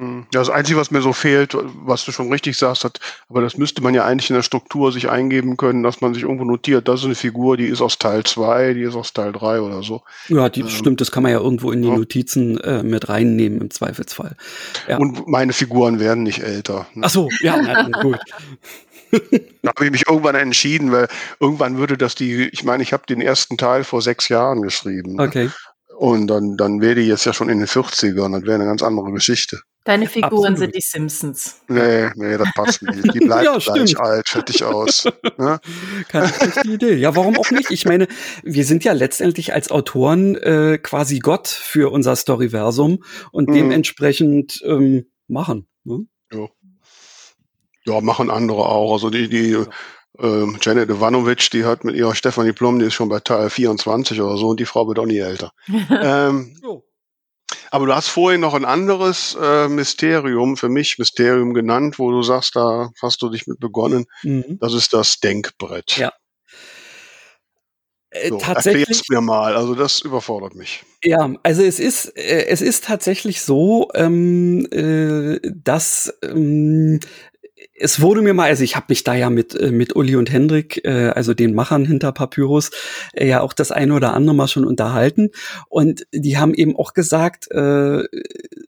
Hm. Ja, das Einzige, was mir so fehlt, was du schon richtig sagst, hat, aber das müsste man ja eigentlich in der Struktur sich eingeben können, dass man sich irgendwo notiert, das ist eine Figur, die ist aus Teil 2, die ist aus Teil 3 oder so. Ja, die ähm, stimmt, das kann man ja irgendwo in die ja. Notizen äh, mit reinnehmen im Zweifelsfall. Ja. Und meine Figuren werden nicht älter. Ne? Ach so, ja, na, gut. da habe ich mich irgendwann entschieden, weil irgendwann würde das die, ich meine, ich habe den ersten Teil vor sechs Jahren geschrieben. Ne? Okay. Und dann, dann wäre die jetzt ja schon in den 40ern, das wäre eine ganz andere Geschichte. Deine Figuren Absolut. sind die Simpsons. Nee, nee, das passt nicht. Die bleibt ja, gleich alt, fertig aus. Ne? Keine schlechte Idee. Ja, warum auch nicht? Ich meine, wir sind ja letztendlich als Autoren äh, quasi Gott für unser Storyversum und mhm. dementsprechend ähm, machen. Ne? Ja. ja, machen andere auch. Also die, die ja ähm, Janet Ivanovic, die hat mit ihrer Stefanie Plum, die ist schon bei Teil 24 oder so und die Frau wird auch nie älter. ähm, aber du hast vorhin noch ein anderes äh, Mysterium, für mich Mysterium genannt, wo du sagst, da hast du dich mit begonnen. Mhm. Das ist das Denkbrett. Ja. Äh, so, tatsächlich. Erklär's mir mal, also das überfordert mich. Ja, also es ist, äh, es ist tatsächlich so, ähm, äh, dass ähm, es wurde mir mal, also ich habe mich da ja mit äh, mit Uli und Hendrik, äh, also den Machern hinter Papyrus, äh, ja auch das eine oder andere Mal schon unterhalten. Und die haben eben auch gesagt, äh,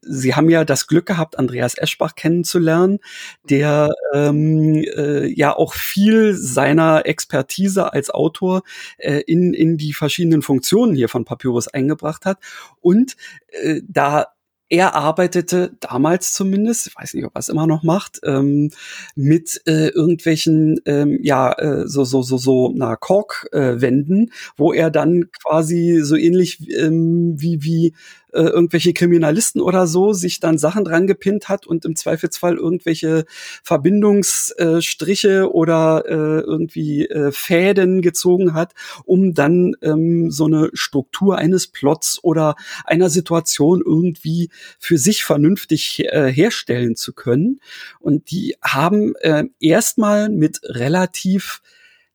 sie haben ja das Glück gehabt, Andreas Eschbach kennenzulernen, der ähm, äh, ja auch viel seiner Expertise als Autor äh, in in die verschiedenen Funktionen hier von Papyrus eingebracht hat. Und äh, da er arbeitete damals zumindest, ich weiß nicht, ob er es immer noch macht, ähm, mit äh, irgendwelchen, ähm, ja, äh, so, so, so, so, na, Kork-Wänden, äh, wo er dann quasi so ähnlich ähm, wie, wie äh, irgendwelche Kriminalisten oder so sich dann Sachen dran gepinnt hat und im Zweifelsfall irgendwelche Verbindungsstriche oder äh, irgendwie äh, Fäden gezogen hat, um dann ähm, so eine Struktur eines Plots oder einer Situation irgendwie für sich vernünftig äh, herstellen zu können. Und die haben äh, erstmal mit relativ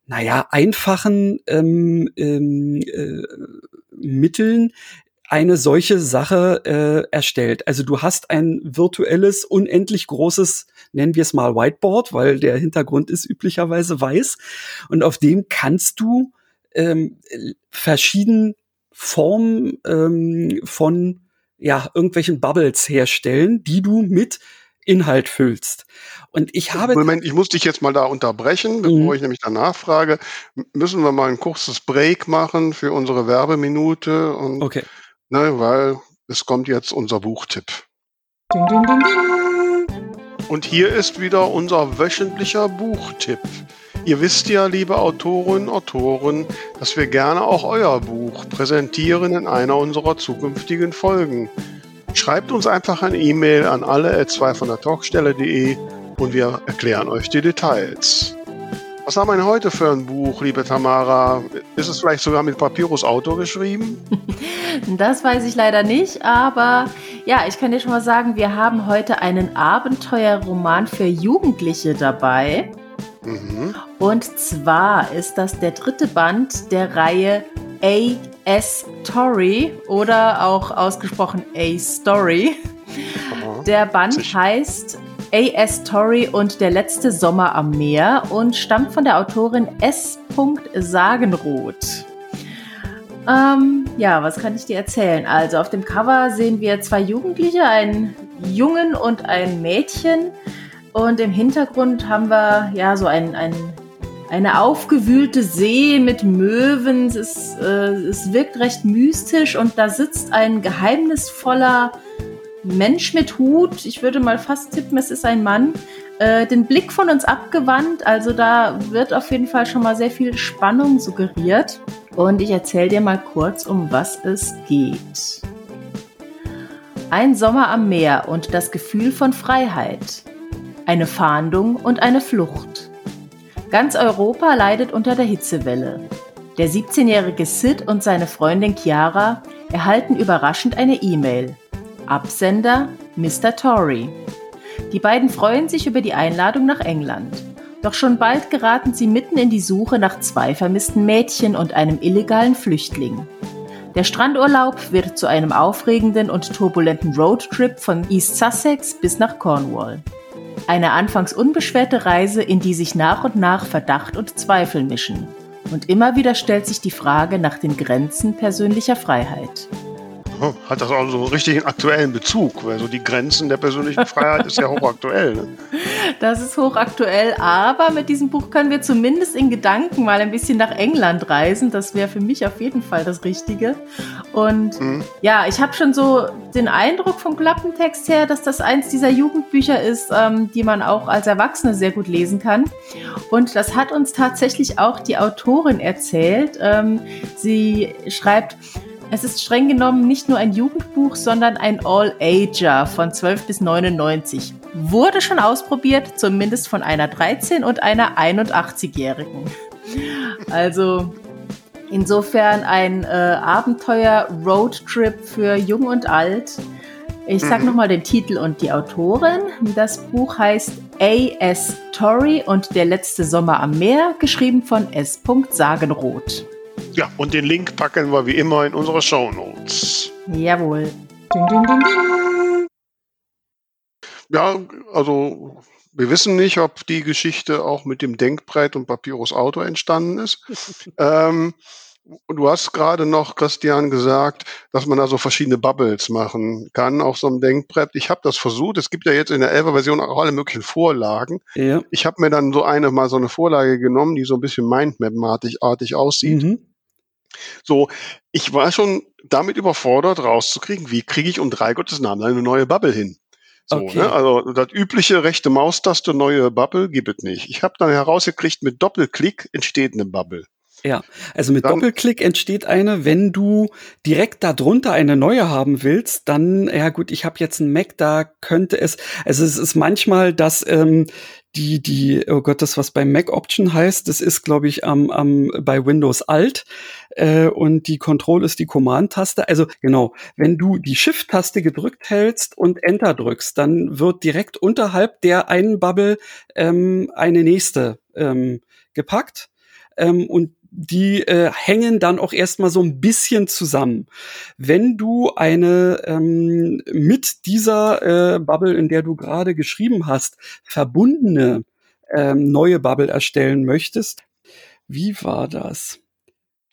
naja, einfachen ähm, ähm, äh, Mitteln eine solche Sache äh, erstellt. Also du hast ein virtuelles, unendlich großes, nennen wir es mal Whiteboard, weil der Hintergrund ist üblicherweise weiß. Und auf dem kannst du ähm, verschiedene Formen ähm, von ja, irgendwelchen Bubbles herstellen, die du mit Inhalt füllst. Und ich habe. Moment, ich muss dich jetzt mal da unterbrechen, bevor mhm. ich nämlich danach frage. Müssen wir mal ein kurzes Break machen für unsere Werbeminute? Und okay. Ne, weil es kommt jetzt unser Buchtipp. Und hier ist wieder unser wöchentlicher Buchtipp. Ihr wisst ja, liebe Autorinnen und Autoren, dass wir gerne auch euer Buch präsentieren in einer unserer zukünftigen Folgen. Schreibt uns einfach eine E-Mail an alle 2 von der Talkstelle.de und wir erklären euch die Details. Was haben wir denn heute für ein Buch, liebe Tamara? Ist es vielleicht sogar mit Papyrus Autor geschrieben? Das weiß ich leider nicht, aber ja, ich kann dir schon mal sagen, wir haben heute einen Abenteuerroman für Jugendliche dabei. Mhm. Und zwar ist das der dritte Band der Reihe A Story oder auch ausgesprochen A Story. Der Band heißt A.S. Torrey und Der letzte Sommer am Meer und stammt von der Autorin S. Sagenroth. Ähm, ja, was kann ich dir erzählen? Also auf dem Cover sehen wir zwei Jugendliche, einen Jungen und ein Mädchen. Und im Hintergrund haben wir ja so ein, ein eine aufgewühlte See mit Möwen. Es, äh, es wirkt recht mystisch und da sitzt ein geheimnisvoller Mensch mit Hut. Ich würde mal fast tippen, es ist ein Mann. Äh, den Blick von uns abgewandt. Also da wird auf jeden Fall schon mal sehr viel Spannung suggeriert. Und ich erzähle dir mal kurz, um was es geht. Ein Sommer am Meer und das Gefühl von Freiheit. Eine Fahndung und eine Flucht. Ganz Europa leidet unter der Hitzewelle. Der 17-jährige Sid und seine Freundin Chiara erhalten überraschend eine E-Mail. Absender Mr. Tory. Die beiden freuen sich über die Einladung nach England. Doch schon bald geraten sie mitten in die Suche nach zwei vermissten Mädchen und einem illegalen Flüchtling. Der Strandurlaub wird zu einem aufregenden und turbulenten Roadtrip von East Sussex bis nach Cornwall. Eine anfangs unbeschwerte Reise, in die sich nach und nach Verdacht und Zweifel mischen. Und immer wieder stellt sich die Frage nach den Grenzen persönlicher Freiheit. Hat das auch so einen richtigen aktuellen Bezug, weil so die Grenzen der persönlichen Freiheit ist ja hochaktuell. Ne? Das ist hochaktuell, aber mit diesem Buch können wir zumindest in Gedanken mal ein bisschen nach England reisen. Das wäre für mich auf jeden Fall das Richtige. Und mhm. ja, ich habe schon so den Eindruck vom Klappentext her, dass das eins dieser Jugendbücher ist, ähm, die man auch als Erwachsene sehr gut lesen kann. Und das hat uns tatsächlich auch die Autorin erzählt. Ähm, sie schreibt, es ist streng genommen nicht nur ein Jugendbuch, sondern ein All-Ager von 12 bis 99. Wurde schon ausprobiert, zumindest von einer 13- und einer 81-Jährigen. Also insofern ein äh, Abenteuer-Roadtrip für Jung und Alt. Ich sage mhm. nochmal den Titel und die Autorin. Das Buch heißt A.S. Torrey und Der letzte Sommer am Meer, geschrieben von S. Sagenroth. Ja, und den Link packen wir wie immer in unsere Show Notes. Jawohl. Ding, ding, ding, ding. Ja, also wir wissen nicht, ob die Geschichte auch mit dem Denkbrett und Papyrus Auto entstanden ist. ähm, du hast gerade noch, Christian, gesagt, dass man also verschiedene Bubbles machen kann auf so einem Denkbrett. Ich habe das versucht. Es gibt ja jetzt in der 11er-Version auch alle möglichen Vorlagen. Ja. Ich habe mir dann so eine mal so eine Vorlage genommen, die so ein bisschen Mindmap-artig aussieht. Mhm. So, ich war schon damit überfordert, rauszukriegen, wie kriege ich um drei Gottes Namen eine neue Bubble hin. So, okay. ne? Also das übliche rechte Maustaste, neue Bubble, gibt es nicht. Ich habe dann herausgekriegt, mit Doppelklick entsteht eine Bubble. Ja, also mit dann, Doppelklick entsteht eine, wenn du direkt darunter eine neue haben willst, dann, ja gut, ich habe jetzt einen Mac, da könnte es, also es ist manchmal, dass ähm, die, die, oh Gott, das was bei Mac Option heißt, das ist, glaube ich, am, am, bei Windows Alt äh, und die Control ist die Command-Taste. Also genau, wenn du die Shift-Taste gedrückt hältst und Enter drückst, dann wird direkt unterhalb der einen Bubble ähm, eine nächste ähm, gepackt. Ähm, und die äh, hängen dann auch erstmal so ein bisschen zusammen. Wenn du eine ähm, mit dieser äh, Bubble, in der du gerade geschrieben hast, verbundene ähm, neue Bubble erstellen möchtest, wie war das?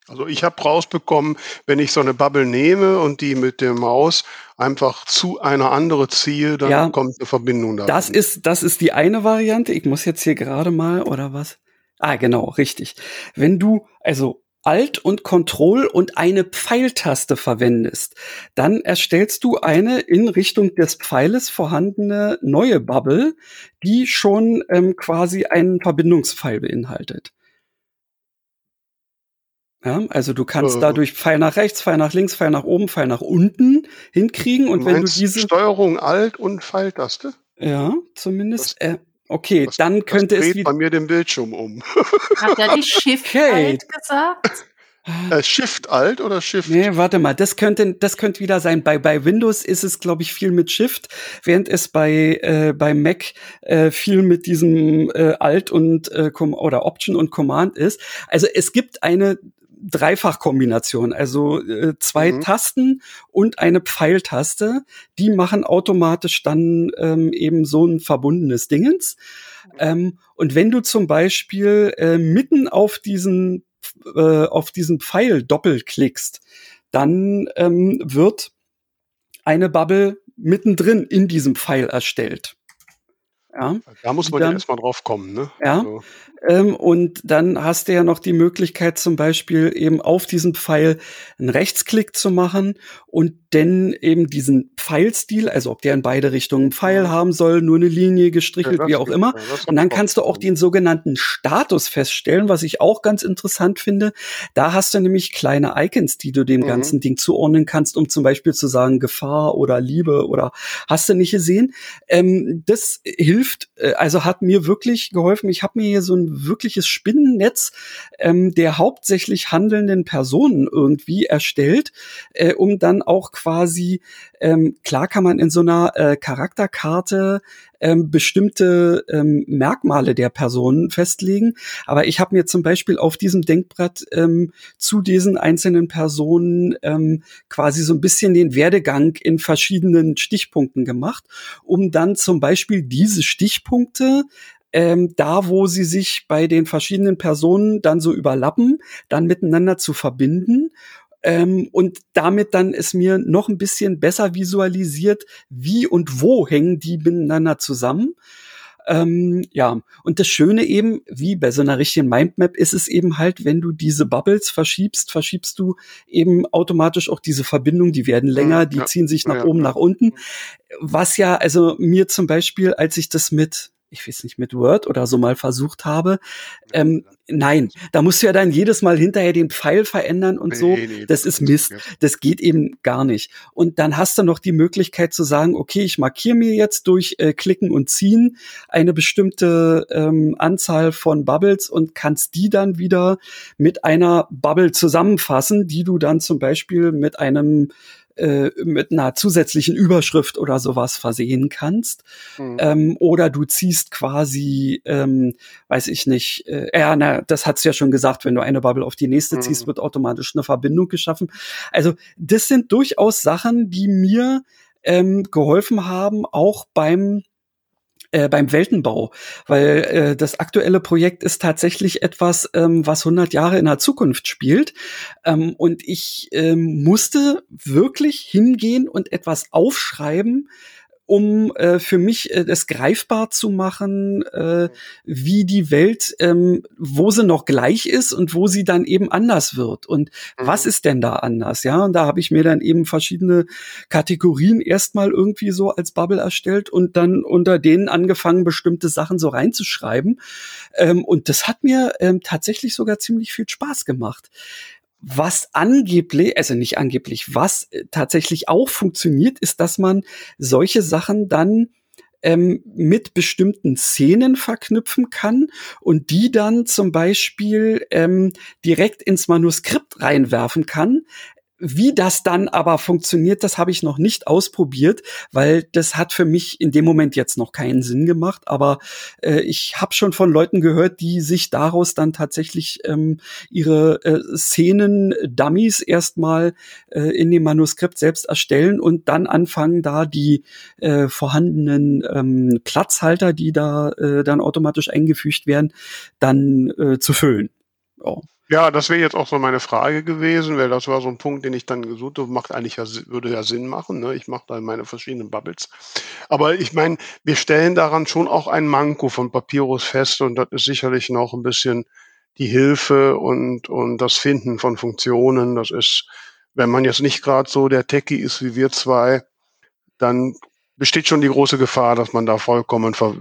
Also ich habe rausbekommen, wenn ich so eine Bubble nehme und die mit der Maus einfach zu einer andere ziehe, dann ja, kommt eine Verbindung da. Das ist, das ist die eine Variante. Ich muss jetzt hier gerade mal, oder was? Ah, genau, richtig. Wenn du also Alt und Control und eine Pfeiltaste verwendest, dann erstellst du eine in Richtung des Pfeiles vorhandene neue Bubble, die schon ähm, quasi einen Verbindungspfeil beinhaltet. Ja, also du kannst äh, dadurch Pfeil nach rechts, Pfeil nach links, Pfeil nach oben, Pfeil nach unten hinkriegen und wenn du diese Steuerung Alt und Pfeiltaste? Ja, zumindest. Äh, Okay, das, dann könnte das es wieder bei mir den Bildschirm um. Hat er die Shift okay. Alt gesagt? Äh, Shift Alt oder Shift? Nee, warte mal, das könnte, das könnte wieder sein. Bei, bei Windows ist es, glaube ich, viel mit Shift, während es bei, äh, bei Mac äh, viel mit diesem äh, Alt und äh, oder Option und Command ist. Also es gibt eine Dreifachkombination, also äh, zwei mhm. Tasten und eine Pfeiltaste, die machen automatisch dann ähm, eben so ein verbundenes Dingens. Ähm, und wenn du zum Beispiel äh, mitten auf diesen äh, auf diesen Pfeil doppelklickst, dann ähm, wird eine Bubble mittendrin in diesem Pfeil erstellt. Ja, da muss man dann, ja erstmal drauf kommen. Ne? Ja. Also. Ähm, und dann hast du ja noch die Möglichkeit, zum Beispiel eben auf diesem Pfeil einen Rechtsklick zu machen und dann eben diesen Pfeilstil, also ob der in beide Richtungen Pfeil mhm. haben soll, nur eine Linie gestrichelt, ja, wie auch immer. Ja, und dann kannst du auch den sogenannten Status feststellen, was ich auch ganz interessant finde. Da hast du nämlich kleine Icons, die du dem mhm. ganzen Ding zuordnen kannst, um zum Beispiel zu sagen Gefahr oder Liebe oder hast du nicht gesehen. Ähm, das hilft, äh, also hat mir wirklich geholfen. Ich habe mir hier so ein wirkliches Spinnennetz ähm, der hauptsächlich handelnden Personen irgendwie erstellt, äh, um dann auch quasi, ähm, klar kann man in so einer äh, Charakterkarte ähm, bestimmte ähm, Merkmale der Personen festlegen. Aber ich habe mir zum Beispiel auf diesem Denkbrett ähm, zu diesen einzelnen Personen ähm, quasi so ein bisschen den Werdegang in verschiedenen Stichpunkten gemacht, um dann zum Beispiel diese Stichpunkte ähm, da, wo sie sich bei den verschiedenen Personen dann so überlappen, dann miteinander zu verbinden ähm, und damit dann es mir noch ein bisschen besser visualisiert, wie und wo hängen die miteinander zusammen. Ähm, ja, und das Schöne eben, wie bei so einer richtigen Mindmap, ist es eben halt, wenn du diese Bubbles verschiebst, verschiebst du eben automatisch auch diese Verbindungen, die werden länger, die ja, ziehen sich nach ja, oben, ja. nach unten. Was ja, also mir zum Beispiel, als ich das mit ich weiß nicht, mit Word oder so mal versucht habe. Ähm, nein, da musst du ja dann jedes Mal hinterher den Pfeil verändern und so. Das ist Mist. Das geht eben gar nicht. Und dann hast du noch die Möglichkeit zu sagen, okay, ich markiere mir jetzt durch äh, Klicken und Ziehen eine bestimmte ähm, Anzahl von Bubbles und kannst die dann wieder mit einer Bubble zusammenfassen, die du dann zum Beispiel mit einem äh, mit einer zusätzlichen Überschrift oder sowas versehen kannst. Mhm. Ähm, oder du ziehst quasi, ähm, weiß ich nicht, äh, ja, na, das hat's ja schon gesagt, wenn du eine Bubble auf die nächste mhm. ziehst, wird automatisch eine Verbindung geschaffen. Also das sind durchaus Sachen, die mir ähm, geholfen haben, auch beim äh, beim Weltenbau, weil äh, das aktuelle Projekt ist tatsächlich etwas, ähm, was 100 Jahre in der Zukunft spielt. Ähm, und ich ähm, musste wirklich hingehen und etwas aufschreiben, um äh, für mich äh, es greifbar zu machen, äh, wie die Welt, ähm, wo sie noch gleich ist und wo sie dann eben anders wird. Und mhm. was ist denn da anders? Ja, und da habe ich mir dann eben verschiedene Kategorien erstmal irgendwie so als Bubble erstellt und dann unter denen angefangen, bestimmte Sachen so reinzuschreiben. Ähm, und das hat mir ähm, tatsächlich sogar ziemlich viel Spaß gemacht was angeblich, also nicht angeblich, was äh, tatsächlich auch funktioniert, ist, dass man solche Sachen dann ähm, mit bestimmten Szenen verknüpfen kann und die dann zum Beispiel ähm, direkt ins Manuskript reinwerfen kann, wie das dann aber funktioniert, das habe ich noch nicht ausprobiert, weil das hat für mich in dem Moment jetzt noch keinen Sinn gemacht. Aber äh, ich habe schon von Leuten gehört, die sich daraus dann tatsächlich ähm, ihre äh, Szenen-Dummies erstmal äh, in dem Manuskript selbst erstellen und dann anfangen, da die äh, vorhandenen ähm, Platzhalter, die da äh, dann automatisch eingefügt werden, dann äh, zu füllen. Oh. Ja, das wäre jetzt auch so meine Frage gewesen, weil das war so ein Punkt, den ich dann gesucht habe, macht eigentlich ja, würde ja Sinn machen. Ne? Ich mache da meine verschiedenen Bubbles. Aber ich meine, wir stellen daran schon auch ein Manko von Papyrus fest und das ist sicherlich noch ein bisschen die Hilfe und, und das Finden von Funktionen. Das ist, wenn man jetzt nicht gerade so der Techie ist wie wir zwei, dann besteht schon die große Gefahr, dass man da vollkommen ver,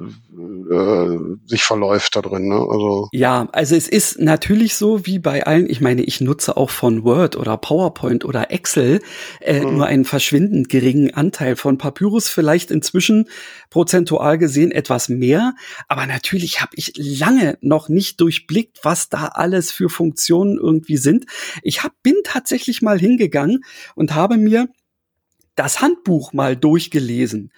äh, sich verläuft da drin. Ne? Also ja, also es ist natürlich so wie bei allen. Ich meine, ich nutze auch von Word oder PowerPoint oder Excel äh, mhm. nur einen verschwindend geringen Anteil von Papyrus. Vielleicht inzwischen prozentual gesehen etwas mehr, aber natürlich habe ich lange noch nicht durchblickt, was da alles für Funktionen irgendwie sind. Ich hab, bin tatsächlich mal hingegangen und habe mir das Handbuch mal durchgelesen.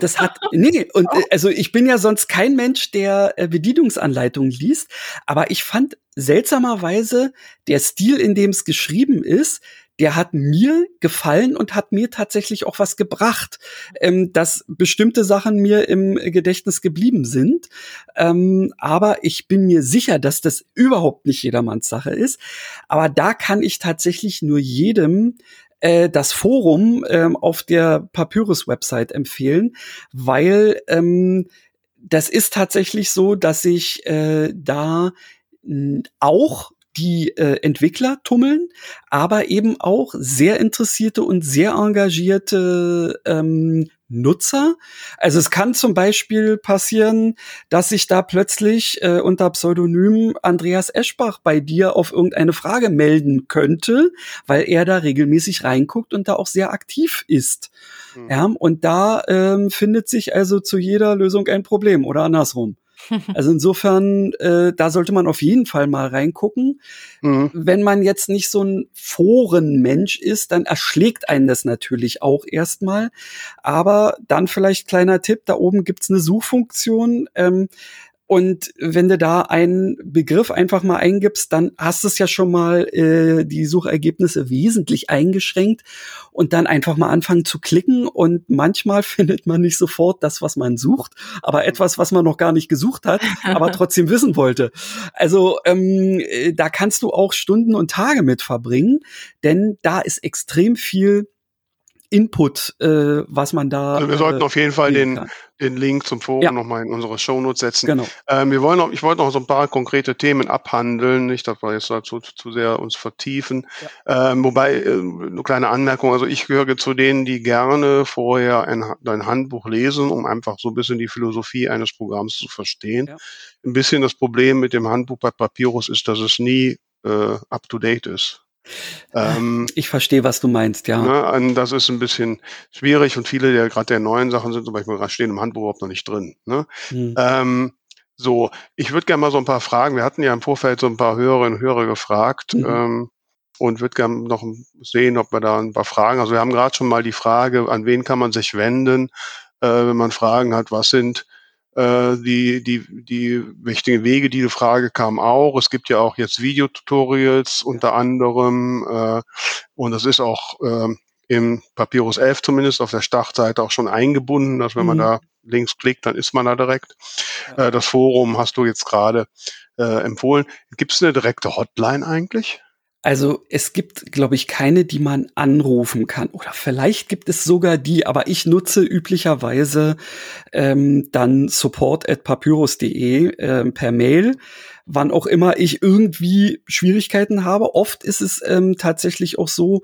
Das hat, nee, und äh, also ich bin ja sonst kein Mensch, der äh, Bedienungsanleitungen liest, aber ich fand seltsamerweise der Stil, in dem es geschrieben ist, der hat mir gefallen und hat mir tatsächlich auch was gebracht, ähm, dass bestimmte Sachen mir im Gedächtnis geblieben sind. Ähm, aber ich bin mir sicher, dass das überhaupt nicht jedermanns Sache ist. Aber da kann ich tatsächlich nur jedem äh, das Forum ähm, auf der Papyrus-Website empfehlen, weil ähm, das ist tatsächlich so, dass ich äh, da auch die äh, Entwickler tummeln, aber eben auch sehr interessierte und sehr engagierte ähm, Nutzer. Also es kann zum Beispiel passieren, dass sich da plötzlich äh, unter Pseudonym Andreas Eschbach bei dir auf irgendeine Frage melden könnte, weil er da regelmäßig reinguckt und da auch sehr aktiv ist. Mhm. Ja, und da ähm, findet sich also zu jeder Lösung ein Problem oder andersrum. Also insofern, äh, da sollte man auf jeden Fall mal reingucken. Mhm. Wenn man jetzt nicht so ein Forenmensch ist, dann erschlägt einen das natürlich auch erstmal. Aber dann vielleicht kleiner Tipp, da oben gibt's eine Suchfunktion. Ähm, und wenn du da einen Begriff einfach mal eingibst, dann hast du es ja schon mal äh, die Suchergebnisse wesentlich eingeschränkt und dann einfach mal anfangen zu klicken. Und manchmal findet man nicht sofort das, was man sucht, aber etwas, was man noch gar nicht gesucht hat, aber trotzdem wissen wollte. Also ähm, äh, da kannst du auch Stunden und Tage mit verbringen, denn da ist extrem viel Input, äh, was man da. Also wir sollten äh, auf jeden Fall den, den Link zum Forum ja. nochmal in unsere Shownotes setzen. Genau. Ähm, wir wollen noch, ich wollte noch so ein paar konkrete Themen abhandeln, nicht, dass wir jetzt dazu zu, zu sehr uns vertiefen. Ja. Ähm, wobei, äh, eine kleine Anmerkung, also ich gehöre zu denen, die gerne vorher ein, ein Handbuch lesen, um einfach so ein bisschen die Philosophie eines Programms zu verstehen. Ja. Ein bisschen das Problem mit dem Handbuch bei Papyrus ist, dass es nie äh, up to date ist. Ähm, ich verstehe, was du meinst, ja. Ne, das ist ein bisschen schwierig und viele der gerade der neuen Sachen sind zum Beispiel stehen im Handbuch überhaupt noch nicht drin. Ne? Hm. Ähm, so, ich würde gerne mal so ein paar Fragen. Wir hatten ja im Vorfeld so ein paar Hörerinnen und Hörer gefragt mhm. ähm, und würde gerne noch sehen, ob wir da ein paar Fragen. Also wir haben gerade schon mal die Frage, an wen kann man sich wenden, äh, wenn man Fragen hat. Was sind äh, die, die, die wichtigen Wege, die Frage kam auch. Es gibt ja auch jetzt Videotutorials unter anderem äh, und das ist auch äh, im Papyrus 11 zumindest auf der Startseite auch schon eingebunden, dass wenn man mhm. da links klickt, dann ist man da direkt. Äh, das Forum hast du jetzt gerade äh, empfohlen. Gibt es eine direkte Hotline eigentlich? Also es gibt, glaube ich, keine, die man anrufen kann. Oder vielleicht gibt es sogar die, aber ich nutze üblicherweise ähm, dann support at papyrus.de äh, per Mail wann auch immer ich irgendwie Schwierigkeiten habe. Oft ist es ähm, tatsächlich auch so,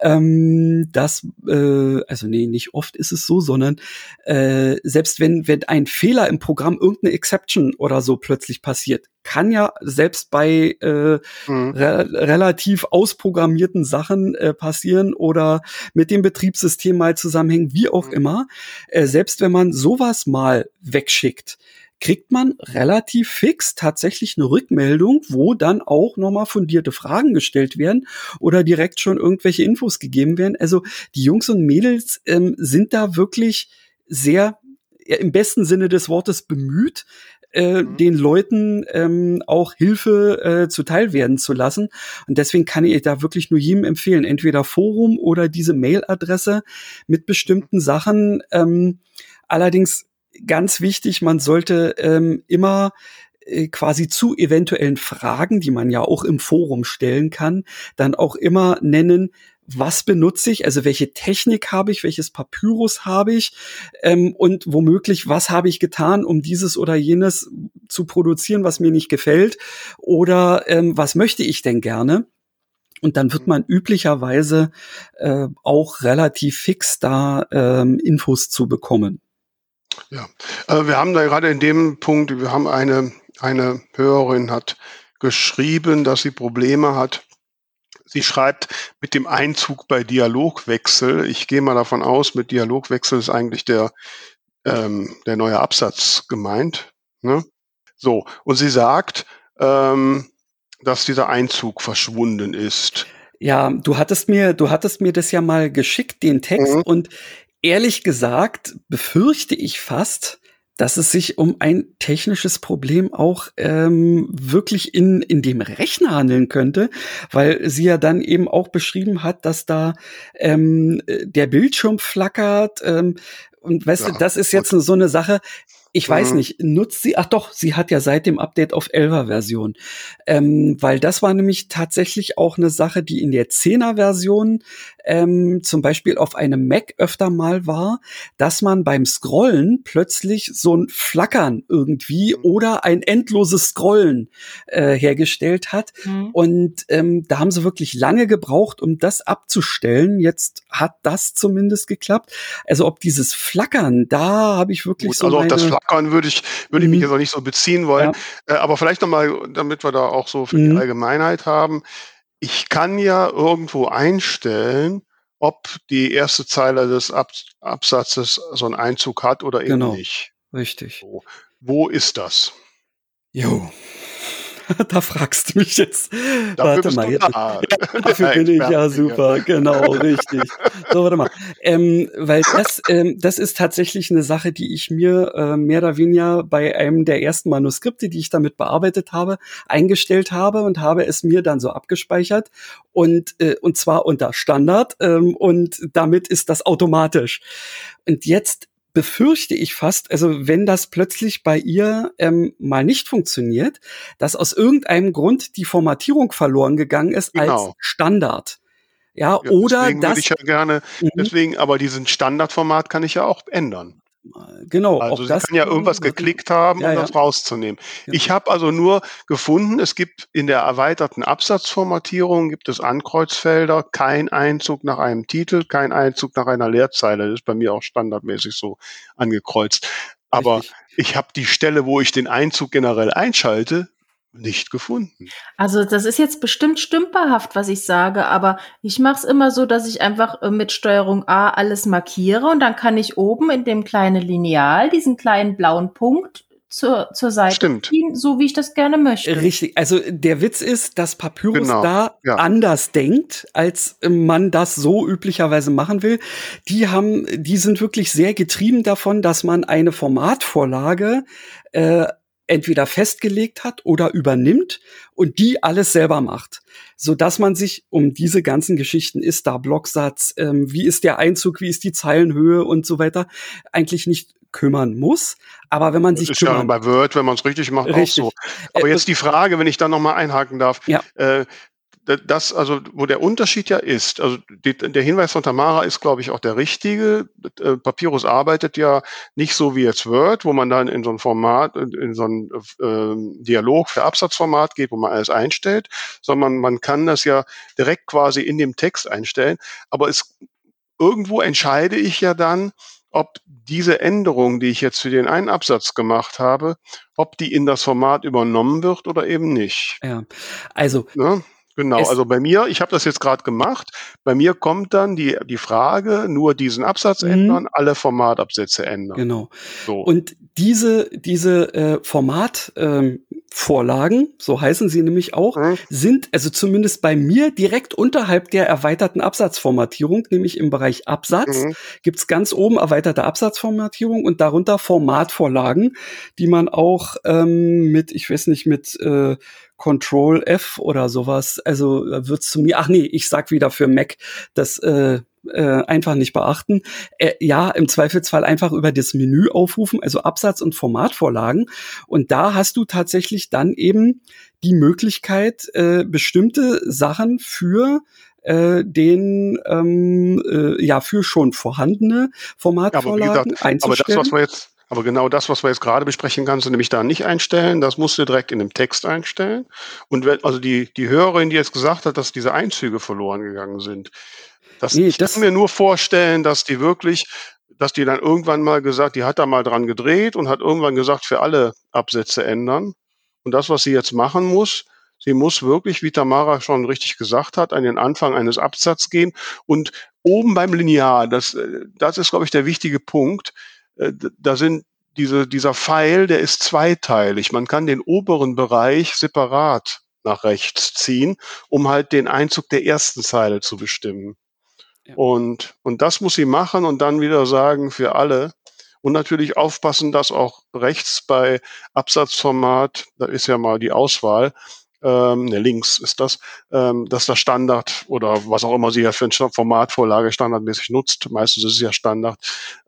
ähm, dass, äh, also nee, nicht oft ist es so, sondern äh, selbst wenn, wenn ein Fehler im Programm, irgendeine Exception oder so plötzlich passiert, kann ja selbst bei äh, mhm. re relativ ausprogrammierten Sachen äh, passieren oder mit dem Betriebssystem mal zusammenhängen, wie auch mhm. immer. Äh, selbst wenn man sowas mal wegschickt, kriegt man relativ fix tatsächlich eine Rückmeldung, wo dann auch nochmal fundierte Fragen gestellt werden oder direkt schon irgendwelche Infos gegeben werden. Also die Jungs und Mädels ähm, sind da wirklich sehr ja, im besten Sinne des Wortes bemüht, äh, mhm. den Leuten ähm, auch Hilfe äh, zuteil werden zu lassen. Und deswegen kann ich da wirklich nur jedem empfehlen, entweder Forum oder diese Mailadresse mit bestimmten Sachen. Ähm, allerdings ganz wichtig, man sollte ähm, immer äh, quasi zu eventuellen Fragen, die man ja auch im Forum stellen kann, dann auch immer nennen, was benutze ich, also welche Technik habe ich, welches Papyrus habe ich ähm, und womöglich, was habe ich getan, um dieses oder jenes zu produzieren, was mir nicht gefällt oder ähm, was möchte ich denn gerne. Und dann wird man üblicherweise äh, auch relativ fix da ähm, Infos zu bekommen. Ja, äh, wir haben da gerade in dem Punkt, wir haben eine, eine Hörerin hat geschrieben, dass sie Probleme hat. Sie schreibt mit dem Einzug bei Dialogwechsel. Ich gehe mal davon aus, mit Dialogwechsel ist eigentlich der, ähm, der neue Absatz gemeint. Ne? So, und sie sagt, ähm, dass dieser Einzug verschwunden ist. Ja, du hattest mir, du hattest mir das ja mal geschickt, den Text, mhm. und ehrlich gesagt befürchte ich fast, dass es sich um ein technisches Problem auch ähm, wirklich in, in dem Rechner handeln könnte, weil sie ja dann eben auch beschrieben hat, dass da ähm, der Bildschirm flackert. Ähm, und weißt ja, du, das ist jetzt so eine Sache, ich weiß mhm. nicht, nutzt sie, ach doch, sie hat ja seit dem Update auf 11er Version. Ähm, weil das war nämlich tatsächlich auch eine Sache, die in der 10er Version ähm, zum Beispiel auf einem Mac öfter mal war, dass man beim Scrollen plötzlich so ein Flackern irgendwie mhm. oder ein endloses Scrollen äh, hergestellt hat. Mhm. Und ähm, da haben sie wirklich lange gebraucht, um das abzustellen. Jetzt hat das zumindest geklappt. Also ob dieses Flackern, da habe ich wirklich Gut, so. Also auf das Flackern würde ich, würde ich mich mhm. jetzt auch nicht so beziehen wollen. Ja. Äh, aber vielleicht nochmal, damit wir da auch so für mhm. die Allgemeinheit haben. Ich kann ja irgendwo einstellen, ob die erste Zeile des Ab Absatzes so einen Einzug hat oder eben genau. nicht. Richtig. So. Wo ist das? Jo. da fragst du mich jetzt. Dafür warte mal. Jetzt, da. dafür bin ich ja super, genau, richtig. So, warte mal. Ähm, weil das, ähm, das ist tatsächlich eine Sache, die ich mir äh, mehr oder weniger bei einem der ersten Manuskripte, die ich damit bearbeitet habe, eingestellt habe und habe es mir dann so abgespeichert und äh, und zwar unter Standard ähm, und damit ist das automatisch. Und jetzt befürchte ich fast, also wenn das plötzlich bei ihr ähm, mal nicht funktioniert, dass aus irgendeinem Grund die Formatierung verloren gegangen ist genau. als Standard. Ja, ja oder deswegen das. ich ja gerne, mhm. deswegen, aber diesen Standardformat kann ich ja auch ändern. Genau. Also sie kann ja irgendwas geklickt haben, ja, um ja. das rauszunehmen. Ja. Ich habe also nur gefunden, es gibt in der erweiterten Absatzformatierung gibt es Ankreuzfelder, kein Einzug nach einem Titel, kein Einzug nach einer Leerzeile. Das ist bei mir auch standardmäßig so angekreuzt. Aber Richtig. ich habe die Stelle, wo ich den Einzug generell einschalte, nicht gefunden. Also das ist jetzt bestimmt stümperhaft, was ich sage, aber ich mache es immer so, dass ich einfach äh, mit Steuerung A alles markiere und dann kann ich oben in dem kleinen Lineal diesen kleinen blauen Punkt zur, zur Seite Stimmt. ziehen, so wie ich das gerne möchte. Richtig. Also der Witz ist, dass Papyrus genau. da ja. anders denkt, als man das so üblicherweise machen will. Die haben, die sind wirklich sehr getrieben davon, dass man eine Formatvorlage äh, entweder festgelegt hat oder übernimmt und die alles selber macht, so dass man sich um diese ganzen Geschichten ist da Blocksatz, ähm, wie ist der Einzug, wie ist die Zeilenhöhe und so weiter eigentlich nicht kümmern muss. Aber wenn man das sich ist kümmern, ja bei Word, wenn man es richtig macht, richtig. auch so. Aber äh, jetzt die Frage, wenn ich da noch mal einhaken darf. Ja. Äh, das, also wo der Unterschied ja ist, also die, der Hinweis von Tamara ist, glaube ich, auch der richtige. Äh, Papyrus arbeitet ja nicht so wie jetzt Word, wo man dann in so ein Format, in so ein äh, Dialog für Absatzformat geht, wo man alles einstellt, sondern man kann das ja direkt quasi in dem Text einstellen. Aber es irgendwo entscheide ich ja dann, ob diese Änderung, die ich jetzt für den einen Absatz gemacht habe, ob die in das Format übernommen wird oder eben nicht. Ja, also ne? Genau, also bei mir, ich habe das jetzt gerade gemacht, bei mir kommt dann die, die Frage, nur diesen Absatz mhm. ändern, alle Formatabsätze ändern. Genau. So. Und diese, diese äh, Formatvorlagen, ähm, so heißen sie nämlich auch, mhm. sind also zumindest bei mir direkt unterhalb der erweiterten Absatzformatierung, nämlich im Bereich Absatz, mhm. gibt's ganz oben erweiterte Absatzformatierung und darunter Formatvorlagen, die man auch ähm, mit, ich weiß nicht, mit äh, Control F oder sowas. Also äh, wird's zu mir, ach nee, ich sag wieder für Mac, das äh, äh, einfach nicht beachten. Äh, ja, im Zweifelsfall einfach über das Menü aufrufen, also Absatz- und Formatvorlagen. Und da hast du tatsächlich dann eben die Möglichkeit, äh, bestimmte Sachen für äh, den ähm, äh, ja für schon vorhandene Formatvorlagen ja, aber gesagt, einzustellen. Aber das, was wir jetzt aber genau das, was wir jetzt gerade besprechen, kannst du nämlich da nicht einstellen. Das musst du direkt in dem Text einstellen. Und wenn, also die, die Hörerin, die jetzt gesagt hat, dass diese Einzüge verloren gegangen sind, das, nee, ich das kann mir nur vorstellen, dass die wirklich, dass die dann irgendwann mal gesagt, die hat da mal dran gedreht und hat irgendwann gesagt, für alle Absätze ändern. Und das, was sie jetzt machen muss, sie muss wirklich, wie Tamara schon richtig gesagt hat, an den Anfang eines Absatzes gehen und oben beim Linear, das, das ist, glaube ich, der wichtige Punkt, äh, da sind diese, dieser Pfeil, der ist zweiteilig. Man kann den oberen Bereich separat nach rechts ziehen, um halt den Einzug der ersten Zeile zu bestimmen. Ja. Und, und das muss sie machen und dann wieder sagen für alle. Und natürlich aufpassen, dass auch rechts bei Absatzformat, da ist ja mal die Auswahl, ähm, ne, links ist das, ähm, dass das Standard oder was auch immer sie ja für ein Formatvorlage standardmäßig nutzt, meistens ist es ja Standard,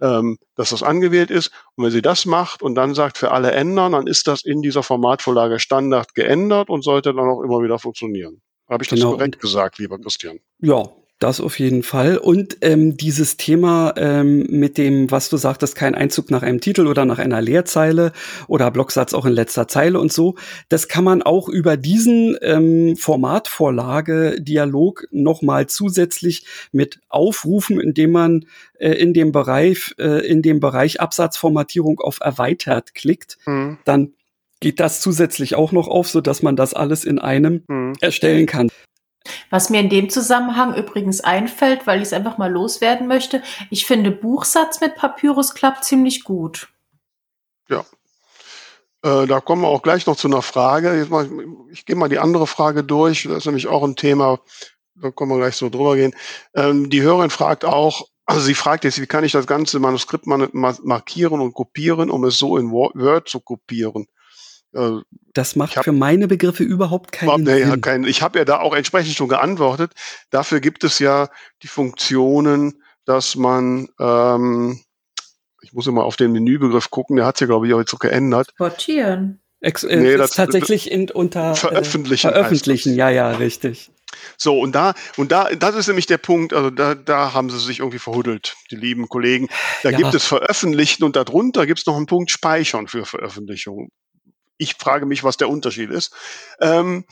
ähm, dass das angewählt ist. Und wenn sie das macht und dann sagt, für alle ändern, dann ist das in dieser Formatvorlage Standard geändert und sollte dann auch immer wieder funktionieren. Habe ich das genau. korrekt gesagt, lieber Christian? Ja, Das auf jeden Fall. Und ähm, dieses Thema ähm, mit dem, was du sagtest, kein Einzug nach einem Titel oder nach einer Leerzeile oder Blocksatz auch in letzter Zeile und so, das kann man auch über diesen ähm, Formatvorlage-Dialog nochmal zusätzlich mit aufrufen, indem man äh, in dem Bereich, äh, in dem Bereich Absatzformatierung auf erweitert klickt. Mhm. Dann geht das zusätzlich auch noch auf, so dass man das alles in einem mhm. erstellen kann. Was mir in dem Zusammenhang übrigens einfällt, weil ich es einfach mal loswerden möchte, ich finde Buchsatz mit Papyrus klappt ziemlich gut. Ja. Äh, da kommen wir auch gleich noch zu einer Frage. Mal, ich gehe mal die andere Frage durch. Das ist nämlich auch ein Thema, da können wir gleich so drüber gehen. Ähm, die Hörerin fragt auch, also sie fragt jetzt, wie kann ich das ganze Manuskript markieren und kopieren, um es so in Word zu kopieren? Äh, das macht hab, für meine Begriffe überhaupt keinen nee, Sinn. Kein, ich habe ja da auch entsprechend schon geantwortet. Dafür gibt es ja die Funktionen, dass man, ähm, ich muss immer auf den Menübegriff gucken, der hat sich, glaube ich, auch jetzt so geändert. Sortieren. Ex äh, nee, das, tatsächlich in, unter veröffentlichen. Äh, veröffentlichen, ja, ja, richtig. So, und da, und da, das ist nämlich der Punkt, also da, da haben sie sich irgendwie verhuddelt, die lieben Kollegen. Da ja. gibt es Veröffentlichen und darunter gibt es noch einen Punkt Speichern für Veröffentlichung ich frage mich, was der Unterschied ist. Ähm,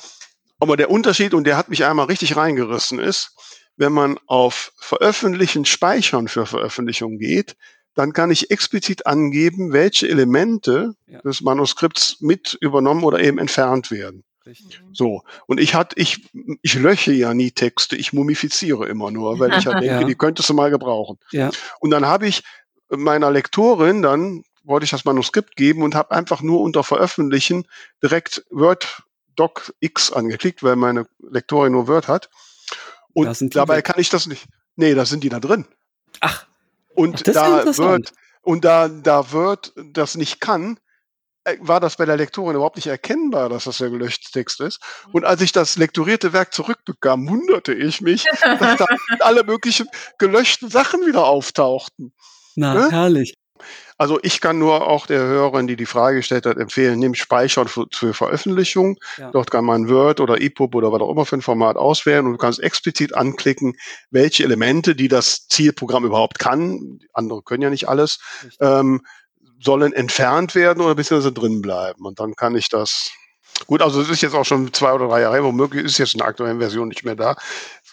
aber der Unterschied, und der hat mich einmal richtig reingerissen, ist, wenn man auf Veröffentlichen, Speichern für Veröffentlichung geht, dann kann ich explizit angeben, welche Elemente ja. des Manuskripts mit übernommen oder eben entfernt werden. Richtig. So. Und ich hatte, ich, ich löche ja nie Texte, ich mumifiziere immer nur, weil ich halt denke, ja. die könntest du mal gebrauchen. Ja. Und dann habe ich meiner Lektorin dann wollte ich das Manuskript geben und habe einfach nur unter Veröffentlichen direkt Word Doc X angeklickt, weil meine Lektorin nur Word hat. Und dabei kann ich das nicht. Nee, da sind die da drin. Ach. Und Ach, da Word und da da Word das nicht kann, äh, war das bei der Lektorin überhaupt nicht erkennbar, dass das der gelöschte Text ist. Und als ich das lektorierte Werk zurückbekam, wunderte ich mich, dass da alle möglichen gelöschten Sachen wieder auftauchten. Na, ne? herrlich. Also ich kann nur auch der Hörerin, die die Frage gestellt hat, empfehlen, nimm Speicher für, für Veröffentlichung. Ja. Dort kann man Word oder EPUB oder was auch immer für ein Format auswählen und du kannst explizit anklicken, welche Elemente, die das Zielprogramm überhaupt kann, andere können ja nicht alles, ähm, sollen entfernt werden oder beziehungsweise drin bleiben. Und dann kann ich das Gut, also es ist jetzt auch schon zwei oder drei Jahre, womöglich ist jetzt in der aktuellen Version nicht mehr da.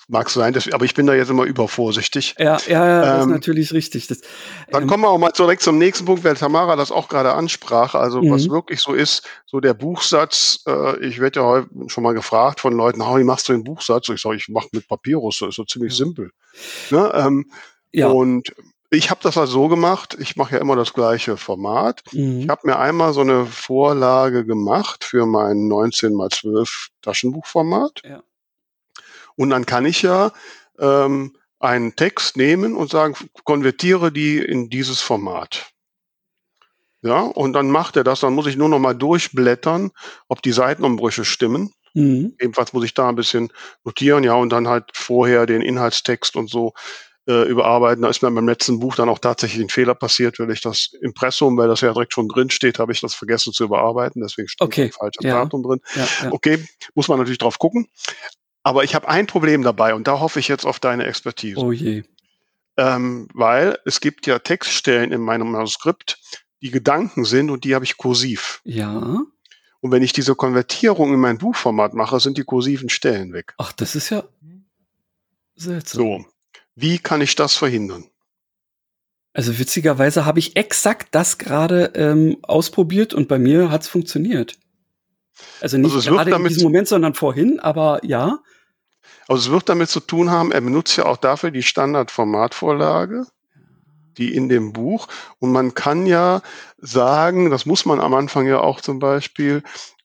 Mag sein, das, aber ich bin da jetzt immer übervorsichtig. Ja, ja, ja das ähm, ist natürlich richtig. Das, dann ähm, kommen wir auch mal direkt zum nächsten Punkt, weil Tamara das auch gerade ansprach. Also mhm. was wirklich so ist, so der Buchsatz, äh, ich werde ja heute schon mal gefragt von Leuten, wie machst du den Buchsatz? Ich sage, ich mache mit Papyrus, das ist so ziemlich ja. simpel. Ne? Ähm, ja. Und ich habe das also so gemacht, ich mache ja immer das gleiche Format. Mhm. Ich habe mir einmal so eine Vorlage gemacht für mein 19 x 12 Taschenbuchformat. Ja. Und dann kann ich ja ähm, einen Text nehmen und sagen, konvertiere die in dieses Format. Ja, und dann macht er das, dann muss ich nur noch mal durchblättern, ob die Seitenumbrüche stimmen. Mhm. Ebenfalls muss ich da ein bisschen notieren, ja, und dann halt vorher den Inhaltstext und so äh, überarbeiten. Da ist mir beim letzten Buch dann auch tatsächlich ein Fehler passiert, weil ich das Impressum, weil das ja direkt schon drin steht, habe ich das vergessen zu überarbeiten. Deswegen steht okay. ein falsches ja. Datum drin. Ja, ja. Okay, muss man natürlich drauf gucken. Aber ich habe ein Problem dabei und da hoffe ich jetzt auf deine Expertise. Oh je. Ähm, weil es gibt ja Textstellen in meinem Manuskript, die Gedanken sind und die habe ich kursiv. Ja. Und wenn ich diese Konvertierung in mein Buchformat mache, sind die kursiven Stellen weg. Ach, das ist ja seltsam. So. Wie kann ich das verhindern? Also witzigerweise habe ich exakt das gerade ähm, ausprobiert und bei mir hat es funktioniert. Also nicht also gerade in diesem Moment, sondern vorhin, aber ja. Also es wird damit zu tun haben, er benutzt ja auch dafür die Standardformatvorlage, die in dem Buch. Und man kann ja sagen, das muss man am Anfang ja auch zum Beispiel,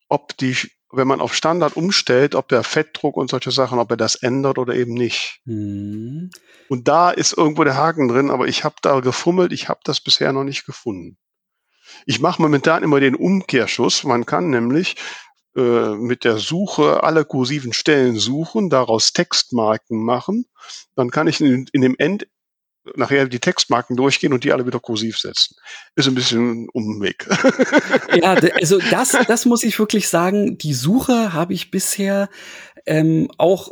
ob die, wenn man auf Standard umstellt, ob der Fettdruck und solche Sachen, ob er das ändert oder eben nicht. Mhm. Und da ist irgendwo der Haken drin, aber ich habe da gefummelt, ich habe das bisher noch nicht gefunden. Ich mache momentan immer den Umkehrschuss. Man kann nämlich äh, mit der Suche alle kursiven Stellen suchen, daraus Textmarken machen. Dann kann ich in, in dem End nachher die Textmarken durchgehen und die alle wieder kursiv setzen. Ist ein bisschen Umweg. ja, also das, das muss ich wirklich sagen. Die Suche habe ich bisher ähm, auch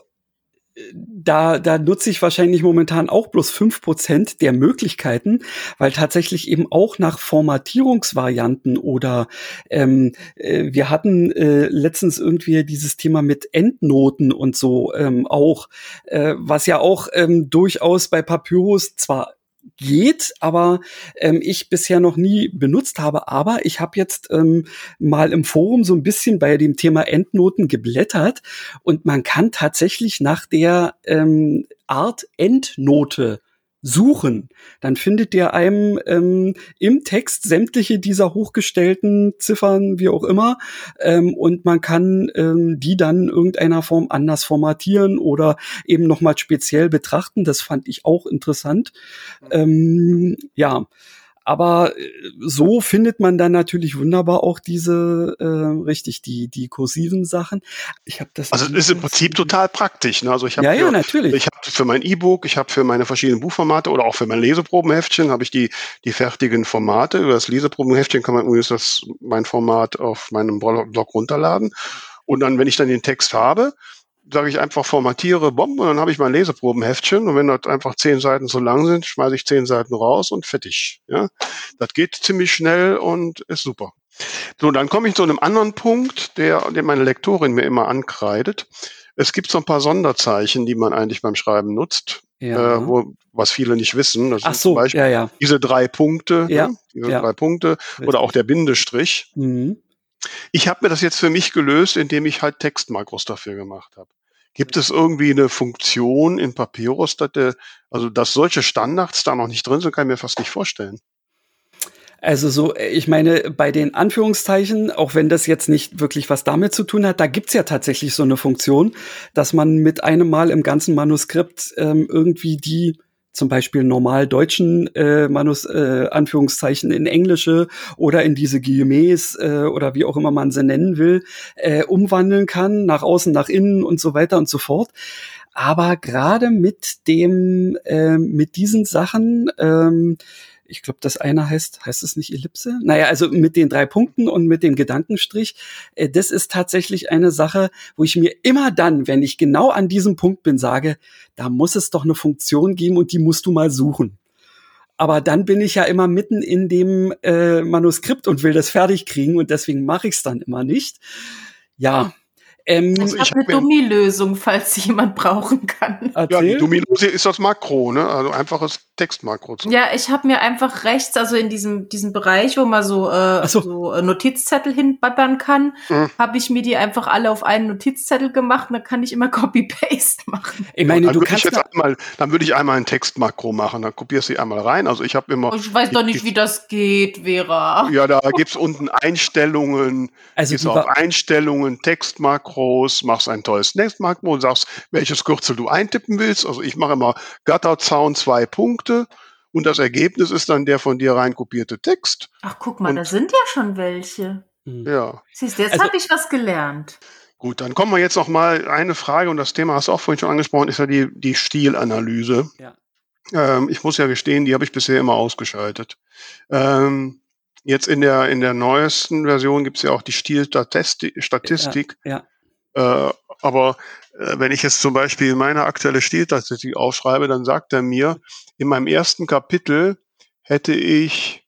da, da nutze ich wahrscheinlich momentan auch bloß fünf Prozent der Möglichkeiten, weil tatsächlich eben auch nach Formatierungsvarianten oder ähm, äh, wir hatten äh, letztens irgendwie dieses Thema mit Endnoten und so ähm, auch, äh, was ja auch ähm, durchaus bei Papyrus zwar geht, aber ähm, ich bisher noch nie benutzt habe. Aber ich habe jetzt ähm, mal im Forum so ein bisschen bei dem Thema Endnoten geblättert und man kann tatsächlich nach der ähm, Art Endnote suchen, dann findet ihr einem ähm, im Text sämtliche dieser hochgestellten Ziffern, wie auch immer, ähm, und man kann ähm, die dann in irgendeiner Form anders formatieren oder eben nochmal speziell betrachten. Das fand ich auch interessant. Ähm, ja, aber äh, so findet man dann natürlich wunderbar auch diese, äh, richtig, die, die kursiven Sachen. Ich habe das. Also es ist im Prinzip total praktisch. Ne? Also ich habe ja, ja, natürlich. Ich habe für mein E-Book, ich habe für meine verschiedenen Buchformate oder auch für mein Leseprobenheftchen habe ich die, die fertigen Formate. Über das Leseprobenheftchen kann man übrigens das, mein Format auf meinem Blog runterladen. Und dann, wenn ich dann den Text habe, sage ich einfach formatiere Bomben und dann habe ich mein Leseprobenheftchen und wenn das einfach zehn Seiten zu lang sind, schmeiße ich zehn Seiten raus und fertig. Ja, das geht ziemlich schnell und ist super. So, dann komme ich zu einem anderen Punkt, der, den meine Lektorin mir immer ankreidet. Es gibt so ein paar Sonderzeichen, die man eigentlich beim Schreiben nutzt, ja. äh, wo, was viele nicht wissen. Das Ach so, zum Beispiel ja, ja. diese drei Punkte, ja, ne? diese drei Punkte oder auch der Bindestrich. Mhm. Ich habe mir das jetzt für mich gelöst, indem ich halt Textmakros dafür gemacht habe. Gibt es irgendwie eine Funktion in Papyrus, dass der, also dass solche Standards da noch nicht drin sind, kann ich mir fast nicht vorstellen. Also so, ich meine, bei den Anführungszeichen, auch wenn das jetzt nicht wirklich was damit zu tun hat, da gibt's ja tatsächlich so eine Funktion, dass man mit einem Mal im ganzen Manuskript ähm, irgendwie die zum Beispiel normal deutschen äh, Manus, äh, Anführungszeichen in englische oder in diese Guillemets äh, oder wie auch immer man sie nennen will, äh, umwandeln kann, nach außen, nach innen und so weiter und so fort. Aber gerade mit dem, äh, mit diesen Sachen, ähm, ich glaube, das eine heißt, heißt es nicht Ellipse? Naja, also mit den drei Punkten und mit dem Gedankenstrich, äh, das ist tatsächlich eine Sache, wo ich mir immer dann, wenn ich genau an diesem Punkt bin, sage, da muss es doch eine Funktion geben und die musst du mal suchen. Aber dann bin ich ja immer mitten in dem äh, Manuskript und will das fertig kriegen und deswegen mache ich es dann immer nicht. Ja, ähm, also ich habe hab eine Dummy-Lösung, falls jemand brauchen kann. Erzähl. Ja, die Dummy-Lösung ist das Makro, ne? Also einfaches Textmakro. Ja, ich habe mir einfach rechts, also in diesem, diesem Bereich, wo man so, äh, so. so äh, Notizzettel hinbabbern kann, mhm. habe ich mir die einfach alle auf einen Notizzettel gemacht. Und dann kann ich immer Copy-Paste machen. Ich meine, ja, du kannst ich jetzt einmal, dann würde ich einmal ein Textmakro machen. Dann kopierst du sie einmal rein. Also ich habe immer. Ich weiß doch nicht, wie das geht, Vera. Ja, da gibt's unten Einstellungen. Also gibt's auf Einstellungen, Textmakro Makros, machst ein tolles Next-Makro und sagst, welches Kürzel du eintippen willst. Also ich mache immer Gatterzaun zwei Punkte und das Ergebnis ist dann der von dir reinkopierte Text. Ach, guck mal, und, da sind ja schon welche. Hm. Ja. Siehst du, jetzt also, habe ich was gelernt. Gut, dann kommen wir jetzt noch mal eine Frage und das Thema hast du auch vorhin schon angesprochen, ist ja die, die Stilanalyse. Ja. Ähm, ich muss ja gestehen, die habe ich bisher immer ausgeschaltet. Ähm, jetzt in der, in der neuesten Version gibt es ja auch die Stilstatistik. Ja, ja. Äh, aber äh, wenn ich jetzt zum Beispiel meine aktuelle Stilstatistik aufschreibe, dann sagt er mir, in meinem ersten Kapitel hätte ich,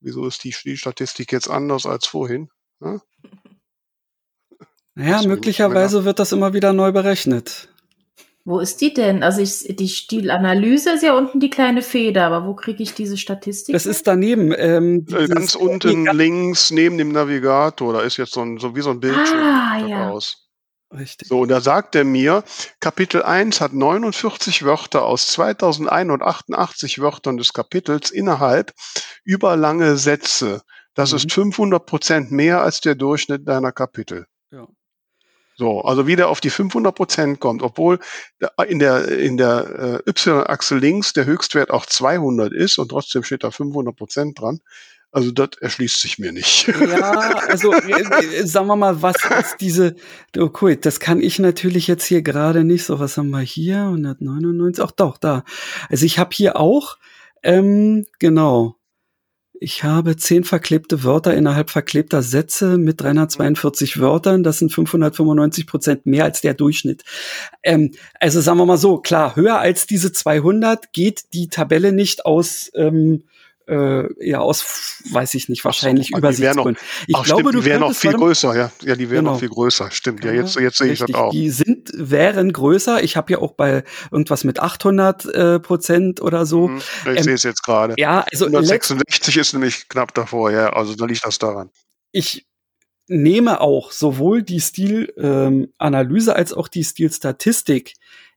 wieso ist die Stilstatistik jetzt anders als vorhin? Ja? Naja, also, möglicherweise wird das immer wieder neu berechnet. Wo ist die denn? Also ich, die Stilanalyse ist ja unten die kleine Feder, aber wo kriege ich diese Statistik? Das ist daneben. Ähm, äh, Ganz unten links neben dem Navigator, da ist jetzt so, ein, so wie so ein Bildschirm ah, ja. aus. Richtig. So, und da sagt er mir, Kapitel 1 hat 49 Wörter aus 2188 Wörtern des Kapitels innerhalb überlange Sätze. Das mhm. ist 500 Prozent mehr als der Durchschnitt deiner Kapitel. Ja. So, also wieder auf die 500 Prozent kommt, obwohl in der, in der äh, Y-Achse links der Höchstwert auch 200 ist und trotzdem steht da 500 Prozent dran. Also das erschließt sich mir nicht. Ja, also äh, äh, sagen wir mal, was ist diese, oh cool, das kann ich natürlich jetzt hier gerade nicht so, was haben wir hier, 199, ach doch, da. Also ich habe hier auch, ähm, genau, ich habe zehn verklebte Wörter innerhalb verklebter Sätze mit 342 Wörtern. Das sind 595 Prozent mehr als der Durchschnitt. Ähm, also sagen wir mal so, klar, höher als diese 200 geht die Tabelle nicht aus ähm, äh, ja aus, weiß ich nicht, wahrscheinlich so, Übersichtsgründen. Ich ach, glaube, stimmt, die wären noch viel größer, ja. Ja, die wären genau. noch viel größer, stimmt. Ja, jetzt, jetzt sehe ich das auch. Die sind, wären größer. Ich habe ja auch bei irgendwas mit 800 äh, Prozent oder so. Mhm, ich ähm, sehe es jetzt gerade. Ja, also 166 ist nämlich knapp davor, ja. Also da liegt das daran. Ich nehme auch sowohl die Stilanalyse ähm, als auch die Stilstatistik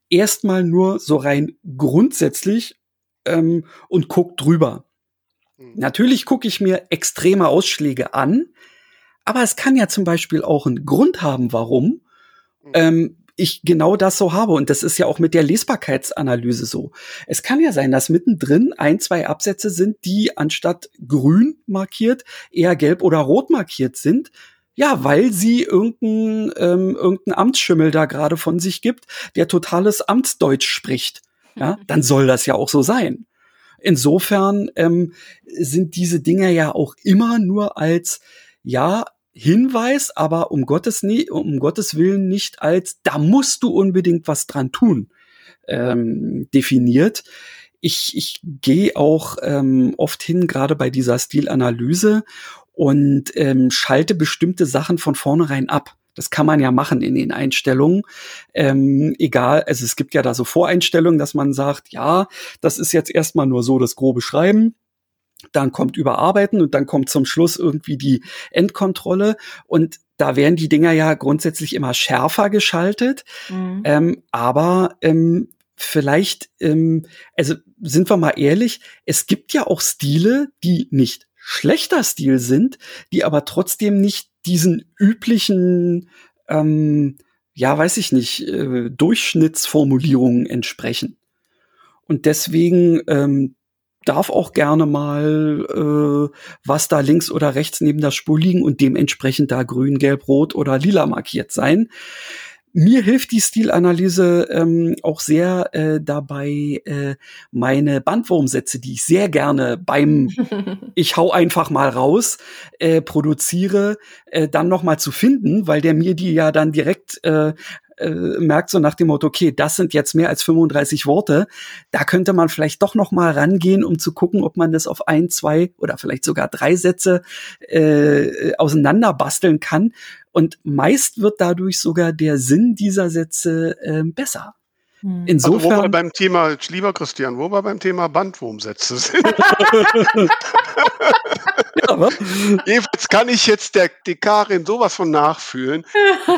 erstmal nur so rein grundsätzlich ähm, und guck drüber. Mhm. Natürlich gucke ich mir extreme Ausschläge an, aber es kann ja zum Beispiel auch einen Grund haben, warum mhm. ähm, ich genau das so habe. Und das ist ja auch mit der Lesbarkeitsanalyse so. Es kann ja sein, dass mittendrin ein, zwei Absätze sind, die anstatt grün markiert eher gelb oder rot markiert sind. Ja, weil sie irgendein, ähm, irgendein Amtsschimmel da gerade von sich gibt, der totales Amtsdeutsch spricht. Ja, dann soll das ja auch so sein. Insofern ähm, sind diese Dinge ja auch immer nur als ja Hinweis, aber um Gottes, um Gottes Willen nicht als da musst du unbedingt was dran tun ähm, definiert. Ich, ich gehe auch ähm, oft hin, gerade bei dieser Stilanalyse und ähm, schalte bestimmte Sachen von vornherein ab. Das kann man ja machen in den Einstellungen. Ähm, egal, also es gibt ja da so Voreinstellungen, dass man sagt, ja, das ist jetzt erstmal nur so das grobe Schreiben. Dann kommt Überarbeiten und dann kommt zum Schluss irgendwie die Endkontrolle. Und da werden die Dinger ja grundsätzlich immer schärfer geschaltet. Mhm. Ähm, aber ähm, vielleicht, ähm, also sind wir mal ehrlich, es gibt ja auch Stile, die nicht schlechter Stil sind, die aber trotzdem nicht diesen üblichen, ähm, ja, weiß ich nicht, äh, Durchschnittsformulierungen entsprechen. Und deswegen ähm, darf auch gerne mal äh, was da links oder rechts neben der Spur liegen und dementsprechend da grün, gelb, rot oder lila markiert sein. Mir hilft die Stilanalyse ähm, auch sehr äh, dabei, äh, meine Bandwurmsätze, die ich sehr gerne beim Ich hau einfach mal raus äh, produziere, äh, dann noch mal zu finden, weil der mir die ja dann direkt äh, äh, merkt so nach dem Motto, okay, das sind jetzt mehr als 35 Worte. Da könnte man vielleicht doch noch mal rangehen, um zu gucken, ob man das auf ein, zwei oder vielleicht sogar drei Sätze äh, auseinander basteln kann. Und meist wird dadurch sogar der Sinn dieser Sätze äh, besser. Hm. Insofern. Also wo wir beim Thema, lieber Christian, wo wir beim Thema Bandwurmsätze sind. ja, Jedenfalls kann ich jetzt der, die Karin sowas von nachfühlen.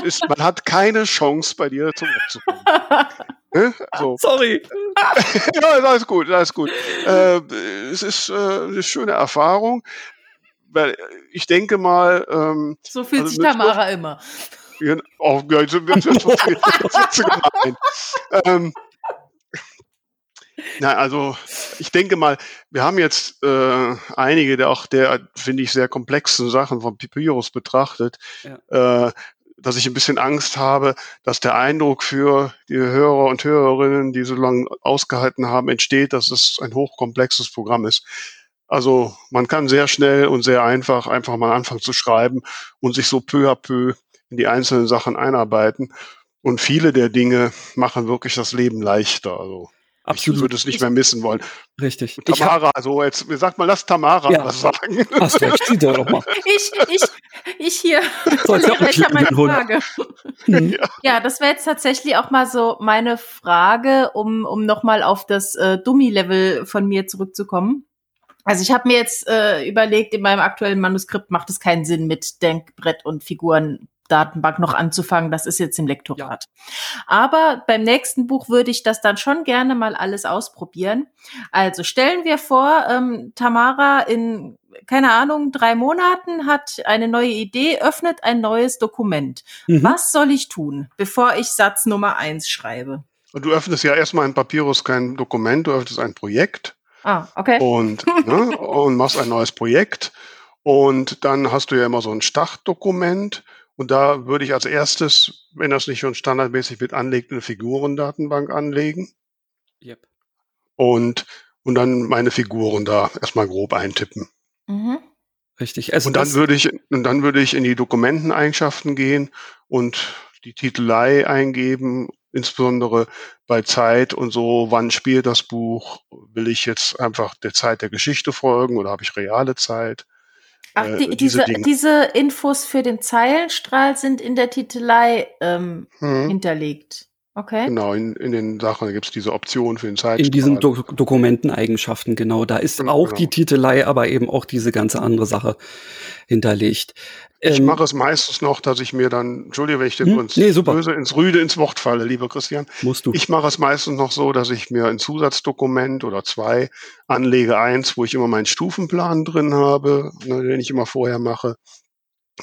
Ist, man hat keine Chance, bei dir zum Wort zu kommen. Ne? So. Sorry. ja, alles gut, alles gut. Äh, es ist äh, eine schöne Erfahrung weil ich denke mal. Ähm, so fühlt also sich Tamara immer. Oh, das, gemein. ähm, na, also ich denke mal, wir haben jetzt äh, einige der auch der, finde ich, sehr komplexen Sachen vom Papyrus betrachtet, ja. äh, dass ich ein bisschen Angst habe, dass der Eindruck für die Hörer und Hörerinnen, die so lange ausgehalten haben, entsteht, dass es ein hochkomplexes Programm ist. Also man kann sehr schnell und sehr einfach einfach mal anfangen zu schreiben und sich so peu à peu in die einzelnen Sachen einarbeiten. Und viele der Dinge machen wirklich das Leben leichter. Also Absolut. Ich würde es nicht mehr missen wollen. Richtig. Tamara, also jetzt, sag mal, lass Tamara ja. was sagen. Hast recht, sie doch mal. Ich, ich, ich hier. ich habe meine Frage. Mhm. Ja. ja, das wäre jetzt tatsächlich auch mal so meine Frage, um, um nochmal auf das äh, Dummy-Level von mir zurückzukommen. Also ich habe mir jetzt äh, überlegt, in meinem aktuellen Manuskript macht es keinen Sinn, mit Denkbrett und Figuren Datenbank noch anzufangen. Das ist jetzt im Lektorat. Ja. Aber beim nächsten Buch würde ich das dann schon gerne mal alles ausprobieren. Also stellen wir vor, ähm, Tamara in keine Ahnung, drei Monaten hat eine neue Idee, öffnet ein neues Dokument. Mhm. Was soll ich tun, bevor ich Satz Nummer eins schreibe? Du öffnest ja erstmal in Papyrus kein Dokument, du öffnest ein Projekt. Ah, okay. Und, ne, und machst ein neues Projekt. Und dann hast du ja immer so ein Startdokument. Und da würde ich als erstes, wenn das nicht schon standardmäßig mit anlegt, eine Figurendatenbank anlegen. Yep. Und, und dann meine Figuren da erstmal grob eintippen. Mhm. Richtig. Also und dann würde ich, und dann würde ich in die Dokumenteneigenschaften gehen und die Titelei eingeben, insbesondere bei Zeit und so, wann spielt das Buch? Will ich jetzt einfach der Zeit der Geschichte folgen oder habe ich reale Zeit? Ach, äh, die, diese, diese, diese, Infos für den Zeilenstrahl sind in der Titelei ähm, hm. hinterlegt. Okay. Genau, in, in den Sachen gibt es diese Option für den Zeitstrahl. In diesen Do Dokumenteneigenschaften, genau. Da ist genau, auch genau. die Titelei, aber eben auch diese ganze andere Sache hinterlegt. Ich ähm, mache es meistens noch, dass ich mir dann, entschuldige, wenn ich den hm? uns nee, böse ins Rüde ins Wort falle, lieber Christian. Musst du. Ich mache es meistens noch so, dass ich mir ein Zusatzdokument oder zwei anlege, eins, wo ich immer meinen Stufenplan drin habe, ne, den ich immer vorher mache.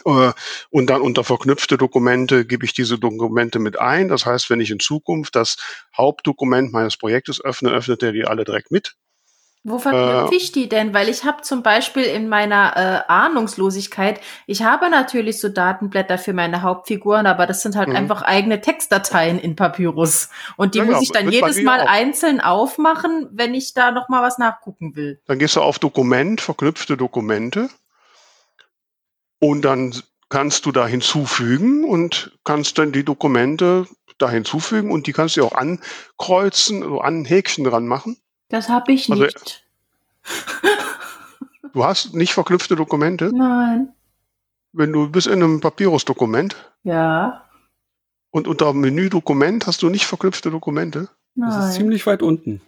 Äh, und dann unter verknüpfte Dokumente gebe ich diese Dokumente mit ein. Das heißt, wenn ich in Zukunft das Hauptdokument meines Projektes öffne, öffnet er die alle direkt mit. Wo verknüpfe äh, ich die denn? Weil ich habe zum Beispiel in meiner äh, Ahnungslosigkeit, ich habe natürlich so Datenblätter für meine Hauptfiguren, aber das sind halt mhm. einfach eigene Textdateien in Papyrus. Und die ja, muss ich dann jedes Mal auch. einzeln aufmachen, wenn ich da nochmal was nachgucken will. Dann gehst du auf Dokument, verknüpfte Dokumente und dann kannst du da hinzufügen und kannst dann die Dokumente da hinzufügen und die kannst du auch ankreuzen, so an Häkchen dran machen. Das habe ich also, nicht. Du hast nicht verknüpfte Dokumente? Nein. Wenn du bist in einem Papyrus-Dokument? Ja. Und unter Menü Dokument hast du nicht verknüpfte Dokumente? Nein. Das ist ziemlich weit unten.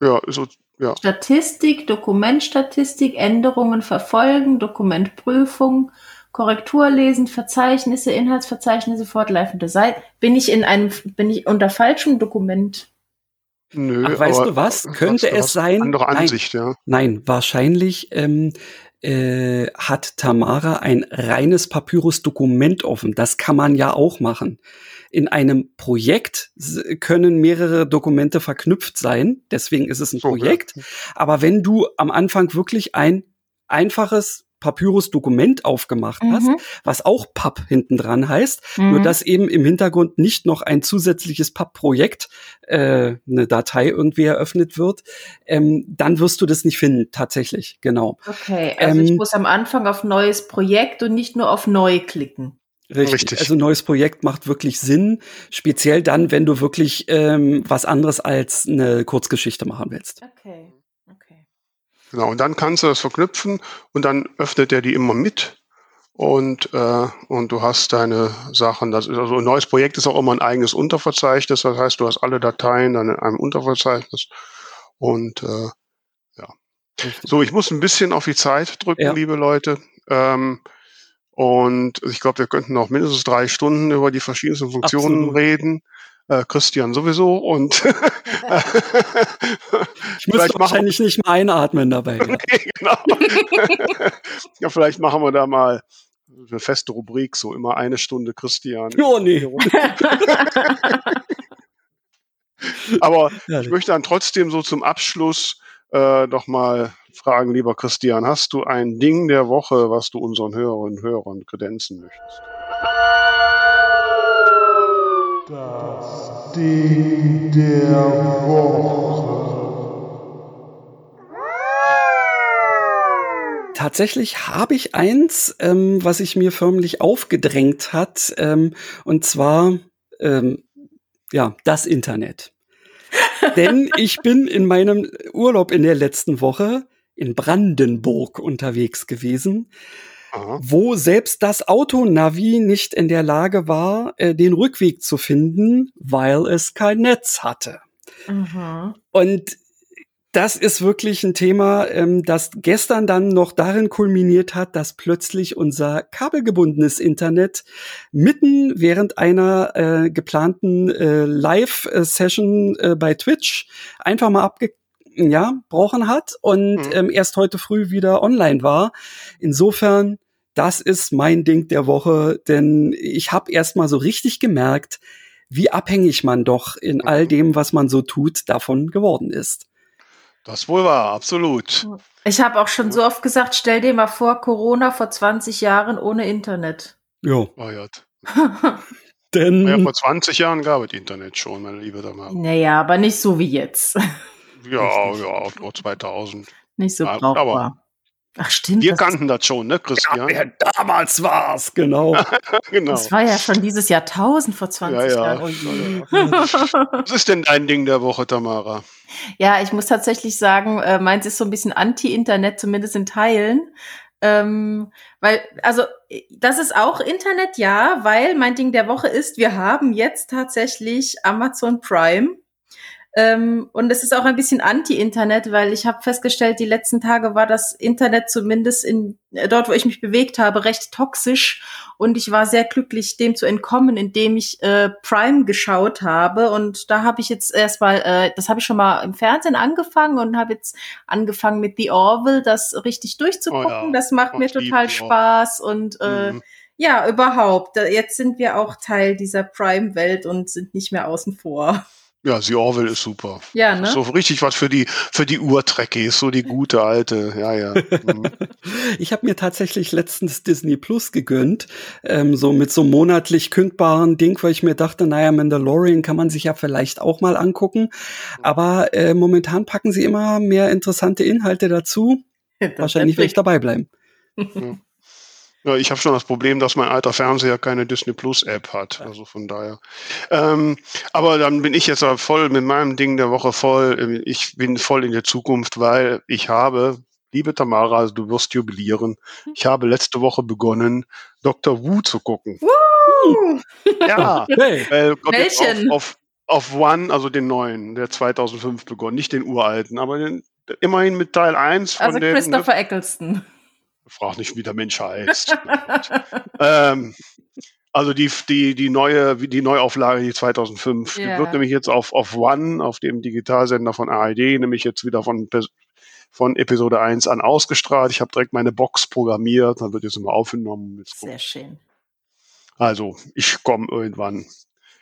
Ja, so, ja. Statistik, Dokumentstatistik, Änderungen verfolgen, Dokumentprüfung, Korrektur lesen, Verzeichnisse, Inhaltsverzeichnisse, fortlaufende Seiten. Bin ich in einem, bin ich unter falschem Dokument? Nö, Ach, weißt du was? Könnte es sein? Andere Ansicht, nein, ja. Nein, wahrscheinlich ähm, äh, hat Tamara ein reines Papyrus-Dokument offen. Das kann man ja auch machen. In einem Projekt können mehrere Dokumente verknüpft sein, deswegen ist es ein Projekt. ja. Aber wenn du am Anfang wirklich ein einfaches Papyrus-Dokument aufgemacht hast, mhm. was auch PAP hinten dran heißt, mhm. nur dass eben im Hintergrund nicht noch ein zusätzliches PAP-Projekt, äh, eine Datei irgendwie eröffnet wird, ähm, dann wirst du das nicht finden, tatsächlich, genau. Okay, also ähm, ich muss am Anfang auf neues Projekt und nicht nur auf neu klicken. Richtig. Richtig. Also neues Projekt macht wirklich Sinn, speziell dann, wenn du wirklich ähm, was anderes als eine Kurzgeschichte machen willst. Okay. Genau, und dann kannst du das verknüpfen und dann öffnet er die immer mit und, äh, und du hast deine Sachen. Das ist also ein neues Projekt ist auch immer ein eigenes Unterverzeichnis. Das heißt, du hast alle Dateien dann in einem Unterverzeichnis. Und äh, ja. So, ich muss ein bisschen auf die Zeit drücken, ja. liebe Leute. Ähm, und ich glaube, wir könnten noch mindestens drei Stunden über die verschiedensten Funktionen Absolut. reden äh, Christian sowieso und ich muss wahrscheinlich nicht mal einatmen dabei. Ja. nee, genau. ja, vielleicht machen wir da mal eine feste Rubrik, so immer eine Stunde Christian. Oh nee. Aber ich möchte dann trotzdem so zum Abschluss äh, doch mal fragen, lieber Christian, hast du ein Ding der Woche, was du unseren Hörerinnen und Hörern kredenzen möchtest? Das Ding der Woche. Tatsächlich habe ich eins, ähm, was sich mir förmlich aufgedrängt hat, ähm, und zwar ähm, ja das Internet. Denn ich bin in meinem Urlaub in der letzten Woche in Brandenburg unterwegs gewesen Aha. wo selbst das Autonavi nicht in der Lage war, äh, den Rückweg zu finden, weil es kein Netz hatte. Mhm. Und das ist wirklich ein Thema, ähm, das gestern dann noch darin kulminiert hat, dass plötzlich unser kabelgebundenes Internet mitten während einer äh, geplanten äh, Live-Session äh, bei Twitch einfach mal abge ja, brauchen hat und mhm. ähm, erst heute früh wieder online war. Insofern das ist mein Ding der Woche, denn ich habe erst mal so richtig gemerkt, wie abhängig man doch in all dem, was man so tut, davon geworden ist. Das wohl war, absolut. Ich habe auch schon so oft gesagt, stell dir mal vor, Corona vor 20 Jahren ohne Internet. Jo. Oh ja. Denn ja, vor 20 Jahren gab es Internet schon, meine liebe Tamara. Naja, aber nicht so wie jetzt. Ja, ja, vor 2000. Nicht so brauchbar. Aber Ach stimmt. Wir kannten das schon, ne, Christian? Ja, damals war's, genau. genau. Das war ja schon dieses Jahrtausend vor 20 Ja, ja. Jahren. Oh Was ist denn dein Ding der Woche, Tamara? Ja, ich muss tatsächlich sagen, äh, meins ist so ein bisschen Anti-Internet, zumindest in Teilen. Ähm, weil, also, das ist auch Internet, ja, weil mein Ding der Woche ist, wir haben jetzt tatsächlich Amazon Prime. Ähm, und es ist auch ein bisschen Anti-Internet, weil ich habe festgestellt, die letzten Tage war das Internet zumindest in äh, dort, wo ich mich bewegt habe, recht toxisch. Und ich war sehr glücklich, dem zu entkommen, indem ich äh, Prime geschaut habe. Und da habe ich jetzt erstmal, äh, das habe ich schon mal im Fernsehen angefangen und habe jetzt angefangen mit The Orville, das richtig durchzugucken. Oh ja. Das macht oh, mir total Spaß und äh, mhm. ja, überhaupt. Jetzt sind wir auch Teil dieser Prime-Welt und sind nicht mehr außen vor. Ja, The Orville ist super. Ja, ne? So richtig was für die für die Urtrekkies, so die gute alte. Ja, ja. Mhm. ich habe mir tatsächlich letztens Disney Plus gegönnt, ähm, so mit so monatlich kündbaren Ding, weil ich mir dachte, naja, Mandalorian kann man sich ja vielleicht auch mal angucken. Aber äh, momentan packen sie immer mehr interessante Inhalte dazu. Wahrscheinlich werde ich dabei bleiben. Ja. Ja, ich habe schon das Problem, dass mein alter Fernseher keine Disney Plus App hat. Also von daher. Ähm, aber dann bin ich jetzt voll mit meinem Ding der Woche voll. Ich bin voll in der Zukunft, weil ich habe, liebe Tamara, also du wirst jubilieren. Ich habe letzte Woche begonnen, Dr. Wu zu gucken. Woo! Ja, hey. äh, Welchen? Auf, auf, auf One, also den neuen, der 2005 begonnen, nicht den uralten, aber den, immerhin mit Teil 1 von also den. Christopher ne, Eccleston. Frag nicht, wie der Mensch heißt. ähm, also die, die, die neue, die Neuauflage, die 2005, yeah. die wird nämlich jetzt auf, auf One, auf dem Digitalsender von ARD, nämlich jetzt wieder von, von Episode 1 an ausgestrahlt. Ich habe direkt meine Box programmiert, dann wird jetzt immer aufgenommen. Jetzt Sehr schön. Also, ich komme irgendwann,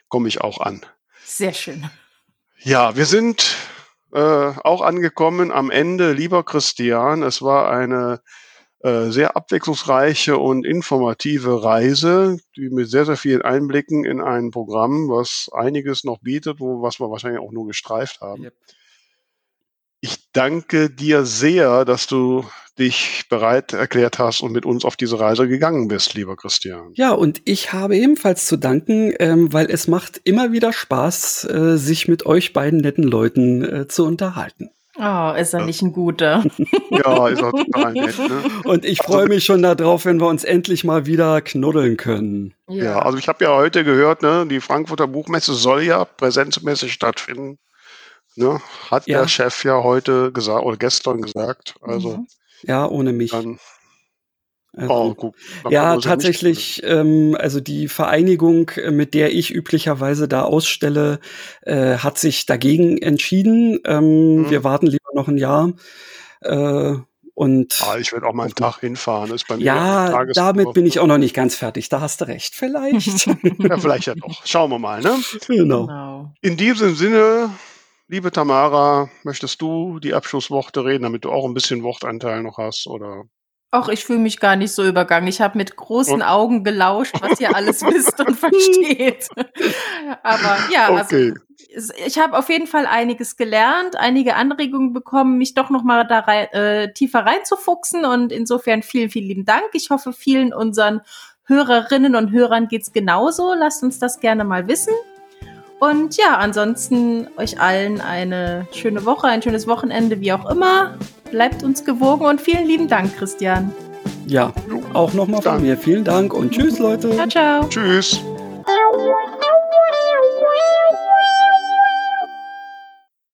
komme ich auch an. Sehr schön. Ja, wir sind äh, auch angekommen am Ende, lieber Christian. Es war eine sehr abwechslungsreiche und informative Reise, die mit sehr, sehr vielen Einblicken in ein Programm, was einiges noch bietet, wo, was wir wahrscheinlich auch nur gestreift haben. Yep. Ich danke dir sehr, dass du dich bereit erklärt hast und mit uns auf diese Reise gegangen bist, lieber Christian. Ja, und ich habe ebenfalls zu danken, ähm, weil es macht immer wieder Spaß, äh, sich mit euch beiden netten Leuten äh, zu unterhalten. Oh, ist er nicht ein guter. ja, ist er total nett. Ne? Und ich freue mich schon darauf, wenn wir uns endlich mal wieder knuddeln können. Ja, ja also ich habe ja heute gehört, ne, die Frankfurter Buchmesse soll ja präsenzmäßig stattfinden. Ne, hat ja. der Chef ja heute gesagt oder gestern gesagt. Also mhm. ja, ohne mich. Dann, also, oh, guck, ja, tatsächlich, ähm, also die Vereinigung, äh, mit der ich üblicherweise da ausstelle, äh, hat sich dagegen entschieden. Ähm, mhm. Wir warten lieber noch ein Jahr. Äh, und ah, ich werde auch mal einen Tag hinfahren. Ist bei mir ja, damit bin ich auch noch nicht ganz fertig. Da hast du recht, vielleicht. ja, vielleicht ja doch. Schauen wir mal, ne? Genau. genau. In diesem Sinne, liebe Tamara, möchtest du die Abschlussworte reden, damit du auch ein bisschen Wortanteil noch hast, oder? Ach, ich fühle mich gar nicht so übergangen. Ich habe mit großen und? Augen gelauscht, was ihr alles wisst und versteht. Aber ja, okay. also ich habe auf jeden Fall einiges gelernt, einige Anregungen bekommen, mich doch noch mal da rein, äh, tiefer reinzufuchsen und insofern vielen, vielen lieben Dank. Ich hoffe, vielen unseren Hörerinnen und Hörern geht's genauso. Lasst uns das gerne mal wissen. Und ja, ansonsten euch allen eine schöne Woche, ein schönes Wochenende, wie auch immer. Bleibt uns gewogen und vielen lieben Dank, Christian. Ja, auch nochmal von mir. Vielen Dank und tschüss, Leute. Ciao, ciao. Tschüss.